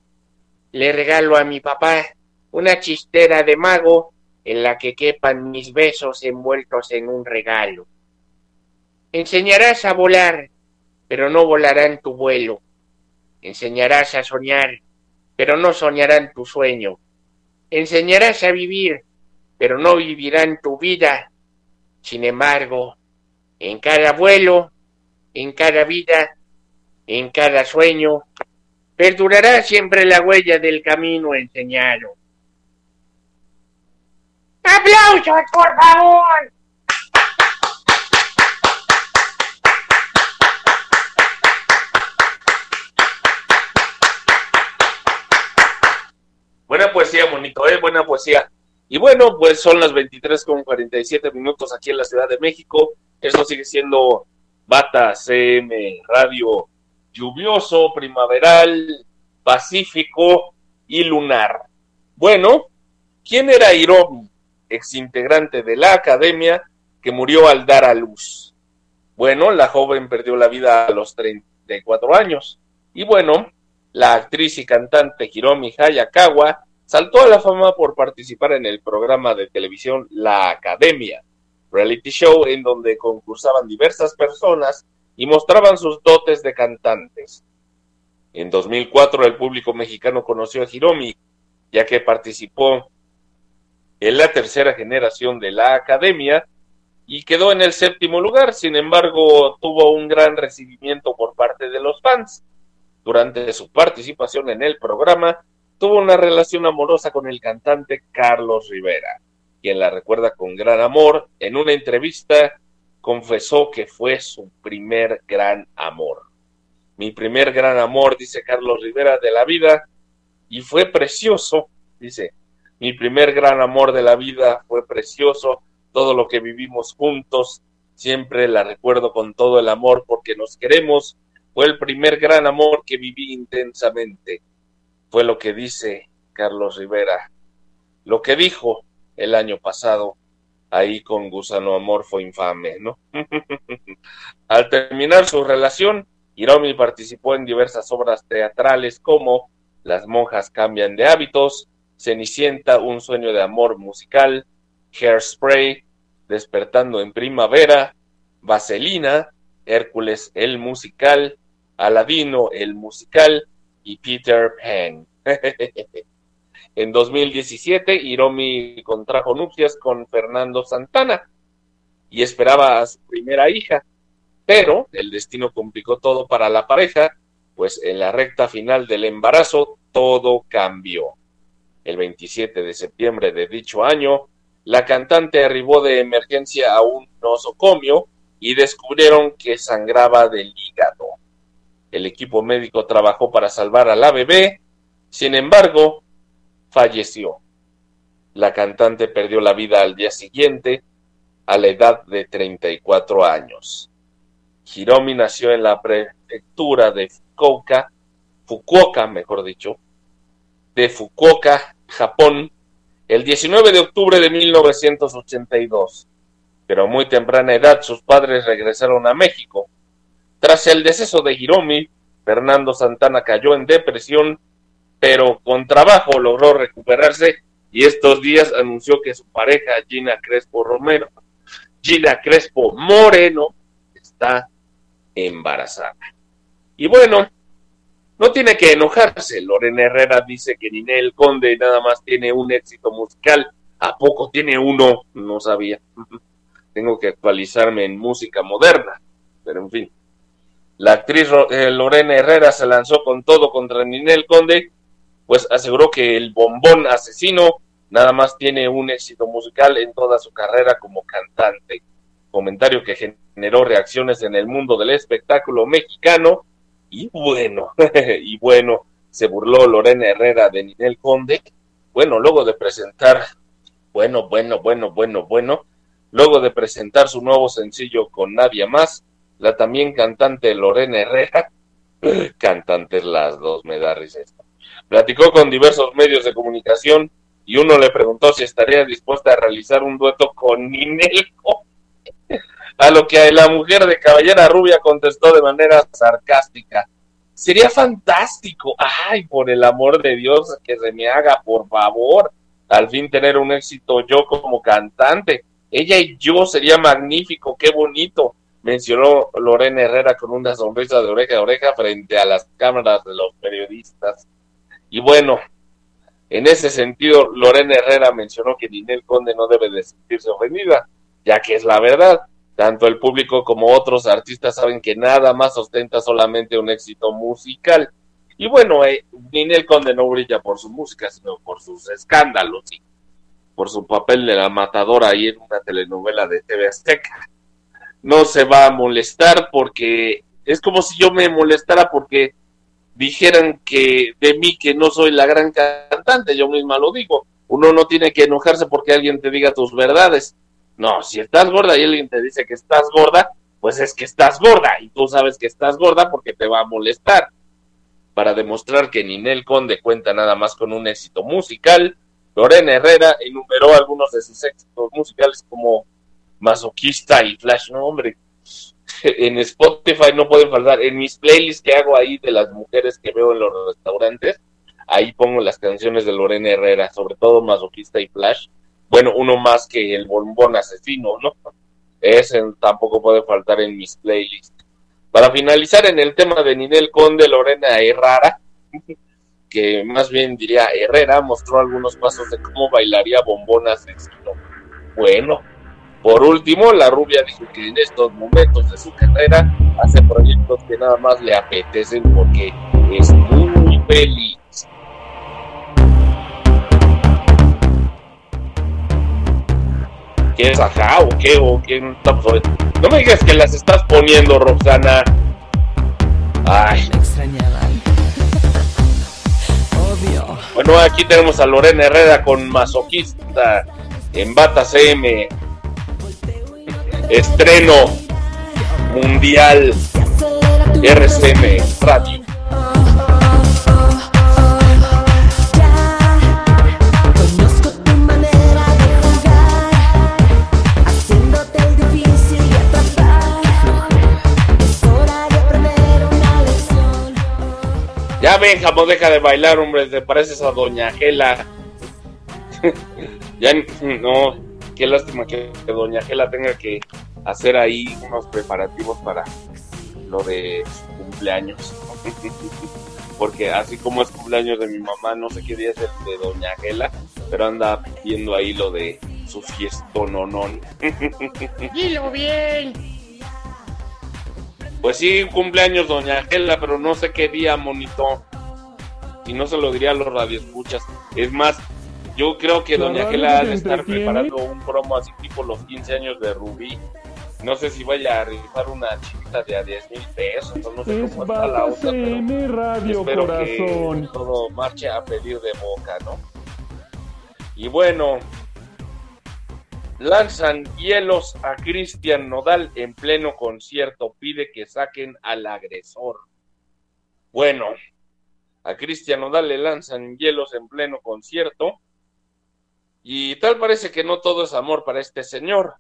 Le regalo a mi papá una chistera de mago en la que quepan mis besos envueltos en un regalo. Enseñarás a volar, pero no volarán tu vuelo. Enseñarás a soñar, pero no soñarán tu sueño. Enseñarás a vivir, pero no vivirán tu vida. Sin embargo, en cada vuelo, en cada vida, en cada sueño, perdurará siempre la huella del camino enseñado. ¡Aplausos, por favor! Buena poesía, Monito, ¿eh? buena poesía. Y bueno, pues son las 23 con 47 minutos aquí en la Ciudad de México. Esto sigue siendo Bata CM Radio lluvioso, primaveral, pacífico y lunar. Bueno, ¿quién era Irobi? Exintegrante de la academia que murió al dar a luz? Bueno, la joven perdió la vida a los 34 años. Y bueno, la actriz y cantante Hiromi Hayakawa saltó a la fama por participar en el programa de televisión La Academia, reality show en donde concursaban diversas personas y mostraban sus dotes de cantantes. En 2004 el público mexicano conoció a Hiromi, ya que participó en la tercera generación de la academia y quedó en el séptimo lugar. Sin embargo, tuvo un gran recibimiento por parte de los fans. Durante su participación en el programa, tuvo una relación amorosa con el cantante Carlos Rivera, quien la recuerda con gran amor. En una entrevista confesó que fue su primer gran amor. Mi primer gran amor, dice Carlos Rivera, de la vida, y fue precioso, dice, mi primer gran amor de la vida fue precioso, todo lo que vivimos juntos, siempre la recuerdo con todo el amor porque nos queremos, fue el primer gran amor que viví intensamente, fue lo que dice Carlos Rivera, lo que dijo el año pasado ahí con Gusano Amorfo Infame, ¿no? Al terminar su relación, Hiromi participó en diversas obras teatrales como Las monjas cambian de hábitos, Cenicienta, un sueño de amor musical, Hairspray, Despertando en primavera, Vaselina, Hércules el musical, Aladino el musical y Peter Pan. En 2017, Hiromi contrajo nupcias con Fernando Santana y esperaba a su primera hija, pero el destino complicó todo para la pareja, pues en la recta final del embarazo todo cambió. El 27 de septiembre de dicho año, la cantante arribó de emergencia a un nosocomio y descubrieron que sangraba del hígado. El equipo médico trabajó para salvar a la bebé, sin embargo, falleció. La cantante perdió la vida al día siguiente, a la edad de 34 años. Hiromi nació en la prefectura de Fukuoka, Fukuoka, mejor dicho, de Fukuoka, Japón, el 19 de octubre de 1982. Pero a muy temprana edad sus padres regresaron a México. Tras el deceso de Hiromi, Fernando Santana cayó en depresión pero con trabajo logró recuperarse y estos días anunció que su pareja Gina Crespo Romero, Gina Crespo Moreno, está embarazada. Y bueno, no tiene que enojarse. Lorena Herrera dice que Ninel Conde nada más tiene un éxito musical. ¿A poco tiene uno? No sabía. Tengo que actualizarme en música moderna. Pero en fin. La actriz eh, Lorena Herrera se lanzó con todo contra Ninel Conde pues aseguró que el bombón asesino nada más tiene un éxito musical en toda su carrera como cantante. Comentario que generó reacciones en el mundo del espectáculo mexicano. Y bueno, y bueno, se burló Lorena Herrera de Ninel Conde. Bueno, luego de presentar, bueno, bueno, bueno, bueno, bueno, luego de presentar su nuevo sencillo con Nadie Más, la también cantante Lorena Herrera, cantantes las dos, me da risa Platicó con diversos medios de comunicación y uno le preguntó si estaría dispuesta a realizar un dueto con Ninel. A lo que la mujer de Caballera Rubia contestó de manera sarcástica. Sería fantástico. Ay, por el amor de Dios, que se me haga, por favor. Al fin tener un éxito yo como cantante. Ella y yo sería magnífico, qué bonito. Mencionó Lorena Herrera con una sonrisa de oreja a oreja frente a las cámaras de los periodistas. Y bueno, en ese sentido, Lorena Herrera mencionó que Ninel Conde no debe de sentirse ofendida, ya que es la verdad. Tanto el público como otros artistas saben que nada más ostenta solamente un éxito musical. Y bueno, eh, Ninel Conde no brilla por su música, sino por sus escándalos y por su papel de la matadora ahí en una telenovela de TV Azteca. No se va a molestar porque es como si yo me molestara porque dijeran que de mí que no soy la gran cantante, yo misma lo digo. Uno no tiene que enojarse porque alguien te diga tus verdades. No, si estás gorda y alguien te dice que estás gorda, pues es que estás gorda y tú sabes que estás gorda porque te va a molestar. Para demostrar que Ninel Conde cuenta nada más con un éxito musical, Lorena Herrera enumeró algunos de sus éxitos musicales como Masoquista y Flash. No, hombre, en Spotify no pueden faltar. En mis playlists que hago ahí de las mujeres que veo en los restaurantes, ahí pongo las canciones de Lorena Herrera, sobre todo Masoquista y Flash. Bueno, uno más que el bombón asesino, ¿no? Ese tampoco puede faltar en mis playlists. Para finalizar en el tema de Ninel Conde, Lorena Herrera, que más bien diría Herrera, mostró algunos pasos de cómo bailaría bombón asesino. Bueno, por último, la rubia dijo que en estos momentos de su carrera hace proyectos que nada más le apetecen porque es muy feliz. ¿Qué es acá o qué? ¿O quién está por- No me digas que las estás poniendo, Roxana. Ay. Obvio. Bueno, aquí tenemos a Lorena Herrera con Masoquista en Bata CM. Estreno mundial RCM Radio. Ya ven, jamón, deja de bailar, hombre. Te pareces a Doña Gela. ya no, qué lástima que, Doña Gela tenga que hacer ahí unos preparativos para lo de su cumpleaños. Porque así como es cumpleaños de mi mamá, no sé qué día es el de Doña Gela, pero anda pidiendo ahí lo de su fiestononón. Dilo bien. Pues sí, cumpleaños Doña Gela, pero no sé qué día, monito. Y no se lo diría a los radioescuchas. Es más, yo creo que Doña radio Gela ha de estar preparando un promo así tipo los 15 años de Rubí. No sé si vaya a rifar una chiquita de a 10 mil pesos, o no sé Es cómo está la otra, pero Radio espero Corazón. que todo marche a pedir de boca, ¿no? Y bueno, lanzan hielos a Cristian Nodal en pleno concierto, pide que saquen al agresor. Bueno, a Cristian Nodal le lanzan hielos en pleno concierto y tal parece que no todo es amor para este señor,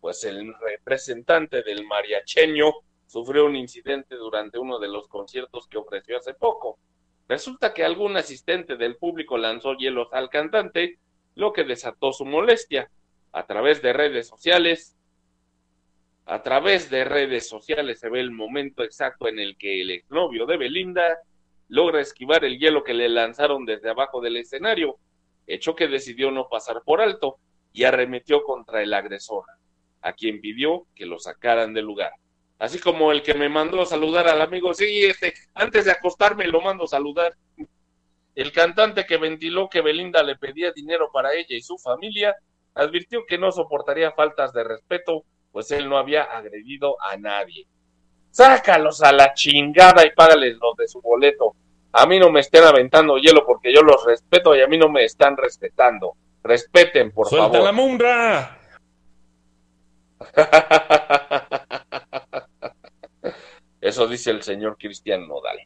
pues el representante del mariacheño sufrió un incidente durante uno de los conciertos que ofreció hace poco. Resulta que algún asistente del público lanzó hielos al cantante, lo que desató su molestia. A través de redes sociales, a través de redes sociales se ve el momento exacto en el que el exnovio de Belinda logra esquivar el hielo que le lanzaron desde abajo del escenario, hecho que decidió no pasar por alto y arremetió contra el agresor, a quien pidió que lo sacaran del lugar. Así como el que me mandó a saludar al amigo, sí, este, antes de acostarme lo mando a saludar. El cantante que ventiló que Belinda le pedía dinero para ella y su familia, advirtió que no soportaría faltas de respeto, pues él no había agredido a nadie. Sácalos a la chingada y págales los de su boleto. A mí no me estén aventando hielo porque yo los respeto y a mí no me están respetando. Respeten, por ¡Suelta favor. la mumbra! Eso dice el señor Cristian Nodal.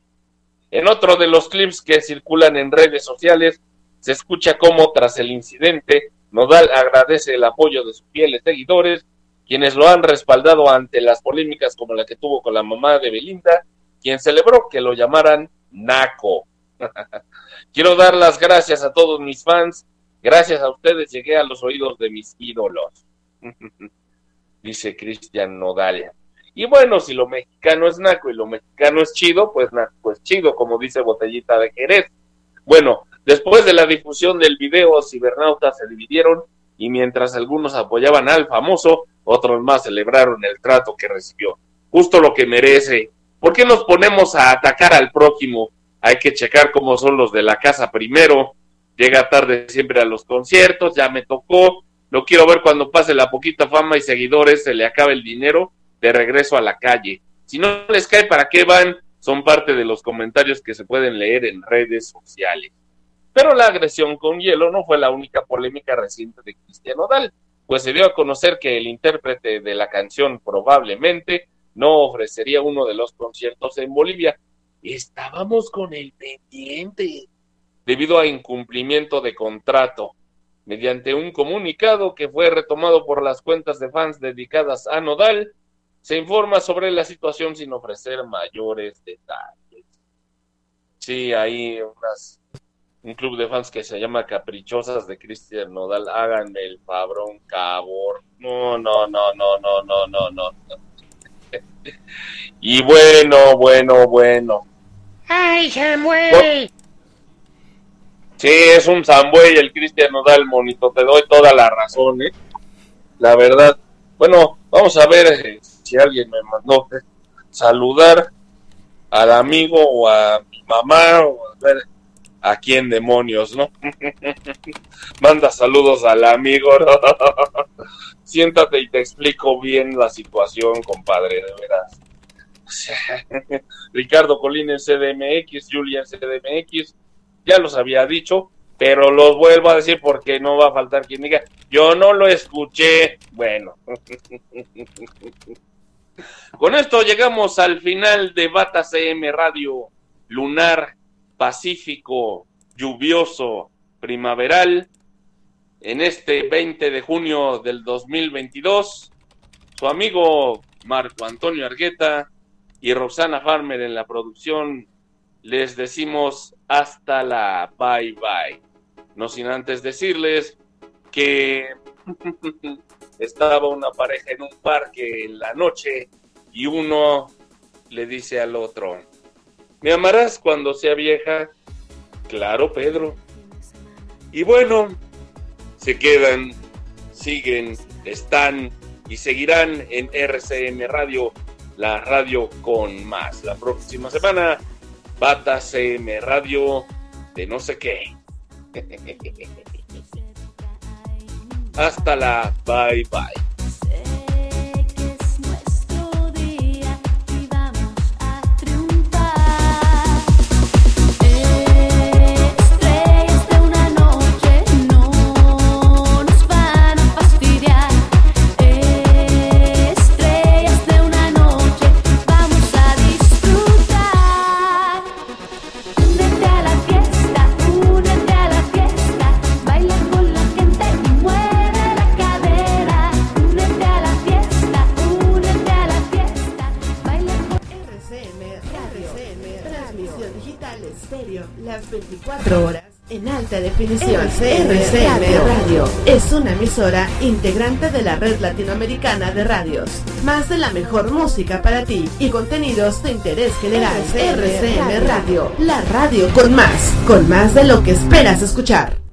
En otro de los clips que circulan en redes sociales, se escucha cómo tras el incidente, Nodal agradece el apoyo de sus fieles seguidores, quienes lo han respaldado ante las polémicas como la que tuvo con la mamá de Belinda, quien celebró que lo llamaran Naco. Quiero dar las gracias a todos mis fans. Gracias a ustedes llegué a los oídos de mis ídolos. Dice Cristian Nodal. Y bueno, si lo mexicano es naco y lo mexicano es chido, pues naco es chido, como dice Botellita de Jerez. Bueno, después de la difusión del video, cibernautas se dividieron y mientras algunos apoyaban al famoso, otros más celebraron el trato que recibió. Justo lo que merece. ¿Por qué nos ponemos a atacar al prójimo? Hay que checar cómo son los de la casa primero. Llega tarde siempre a los conciertos, ya me tocó. Lo quiero ver cuando pase la poquita fama y seguidores, se le acabe el dinero, de regreso a la calle. Si no les cae, ¿para qué van? Son parte de los comentarios que se pueden leer en redes sociales. Pero la agresión con hielo no fue la única polémica reciente de Cristian Nodal, pues se dio a conocer que el intérprete de la canción probablemente no ofrecería uno de los conciertos en Bolivia. Estábamos con el pendiente debido a incumplimiento de contrato. Mediante un comunicado que fue retomado por las cuentas de fans dedicadas a Nodal, se informa sobre la situación sin ofrecer mayores detalles. Sí, hay unas, un club de fans que se llama Caprichosas de Cristian Nodal. Háganme el fabrón, cabor. No, no, no, no, no, no, no, no. Y bueno, bueno, bueno. ¡Ay, Samuel! Sí, es un Sambuey el Cristian Nodal, monito. Te doy toda la razón, ¿eh? La verdad. Bueno, vamos a ver eh, alguien me mandó saludar al amigo o a mi mamá o a ver a quién demonios, ¿no? Manda saludos al amigo. ¿no? Siéntate y te explico bien la situación, compadre, de veras. Ricardo Colín en CDMX, Julia en CDMX, ya los había dicho, pero los vuelvo a decir porque no va a faltar quien diga, yo no lo escuché. Bueno, con esto llegamos al final de Bata CM Radio Lunar, Pacífico, lluvioso, primaveral. En este 20 de junio del 2022, su amigo Marco Antonio Argueta y Roxana Farmer en la producción les decimos hasta la bye bye. No sin antes decirles que estaba una pareja en un parque en la noche y uno le dice al otro, ¿me amarás cuando sea vieja? Claro, Pedro. Y bueno, se quedan, siguen, están y seguirán en RCM Radio, la radio con más. La próxima semana Bata CM Radio de no sé qué. Hasta la bye bye. Definición. RCM Radio es una emisora integrante de la red latinoamericana de radios. Más de la mejor música para ti y contenidos de interés general. RCM Radio, la radio con más, con más de lo que esperas escuchar.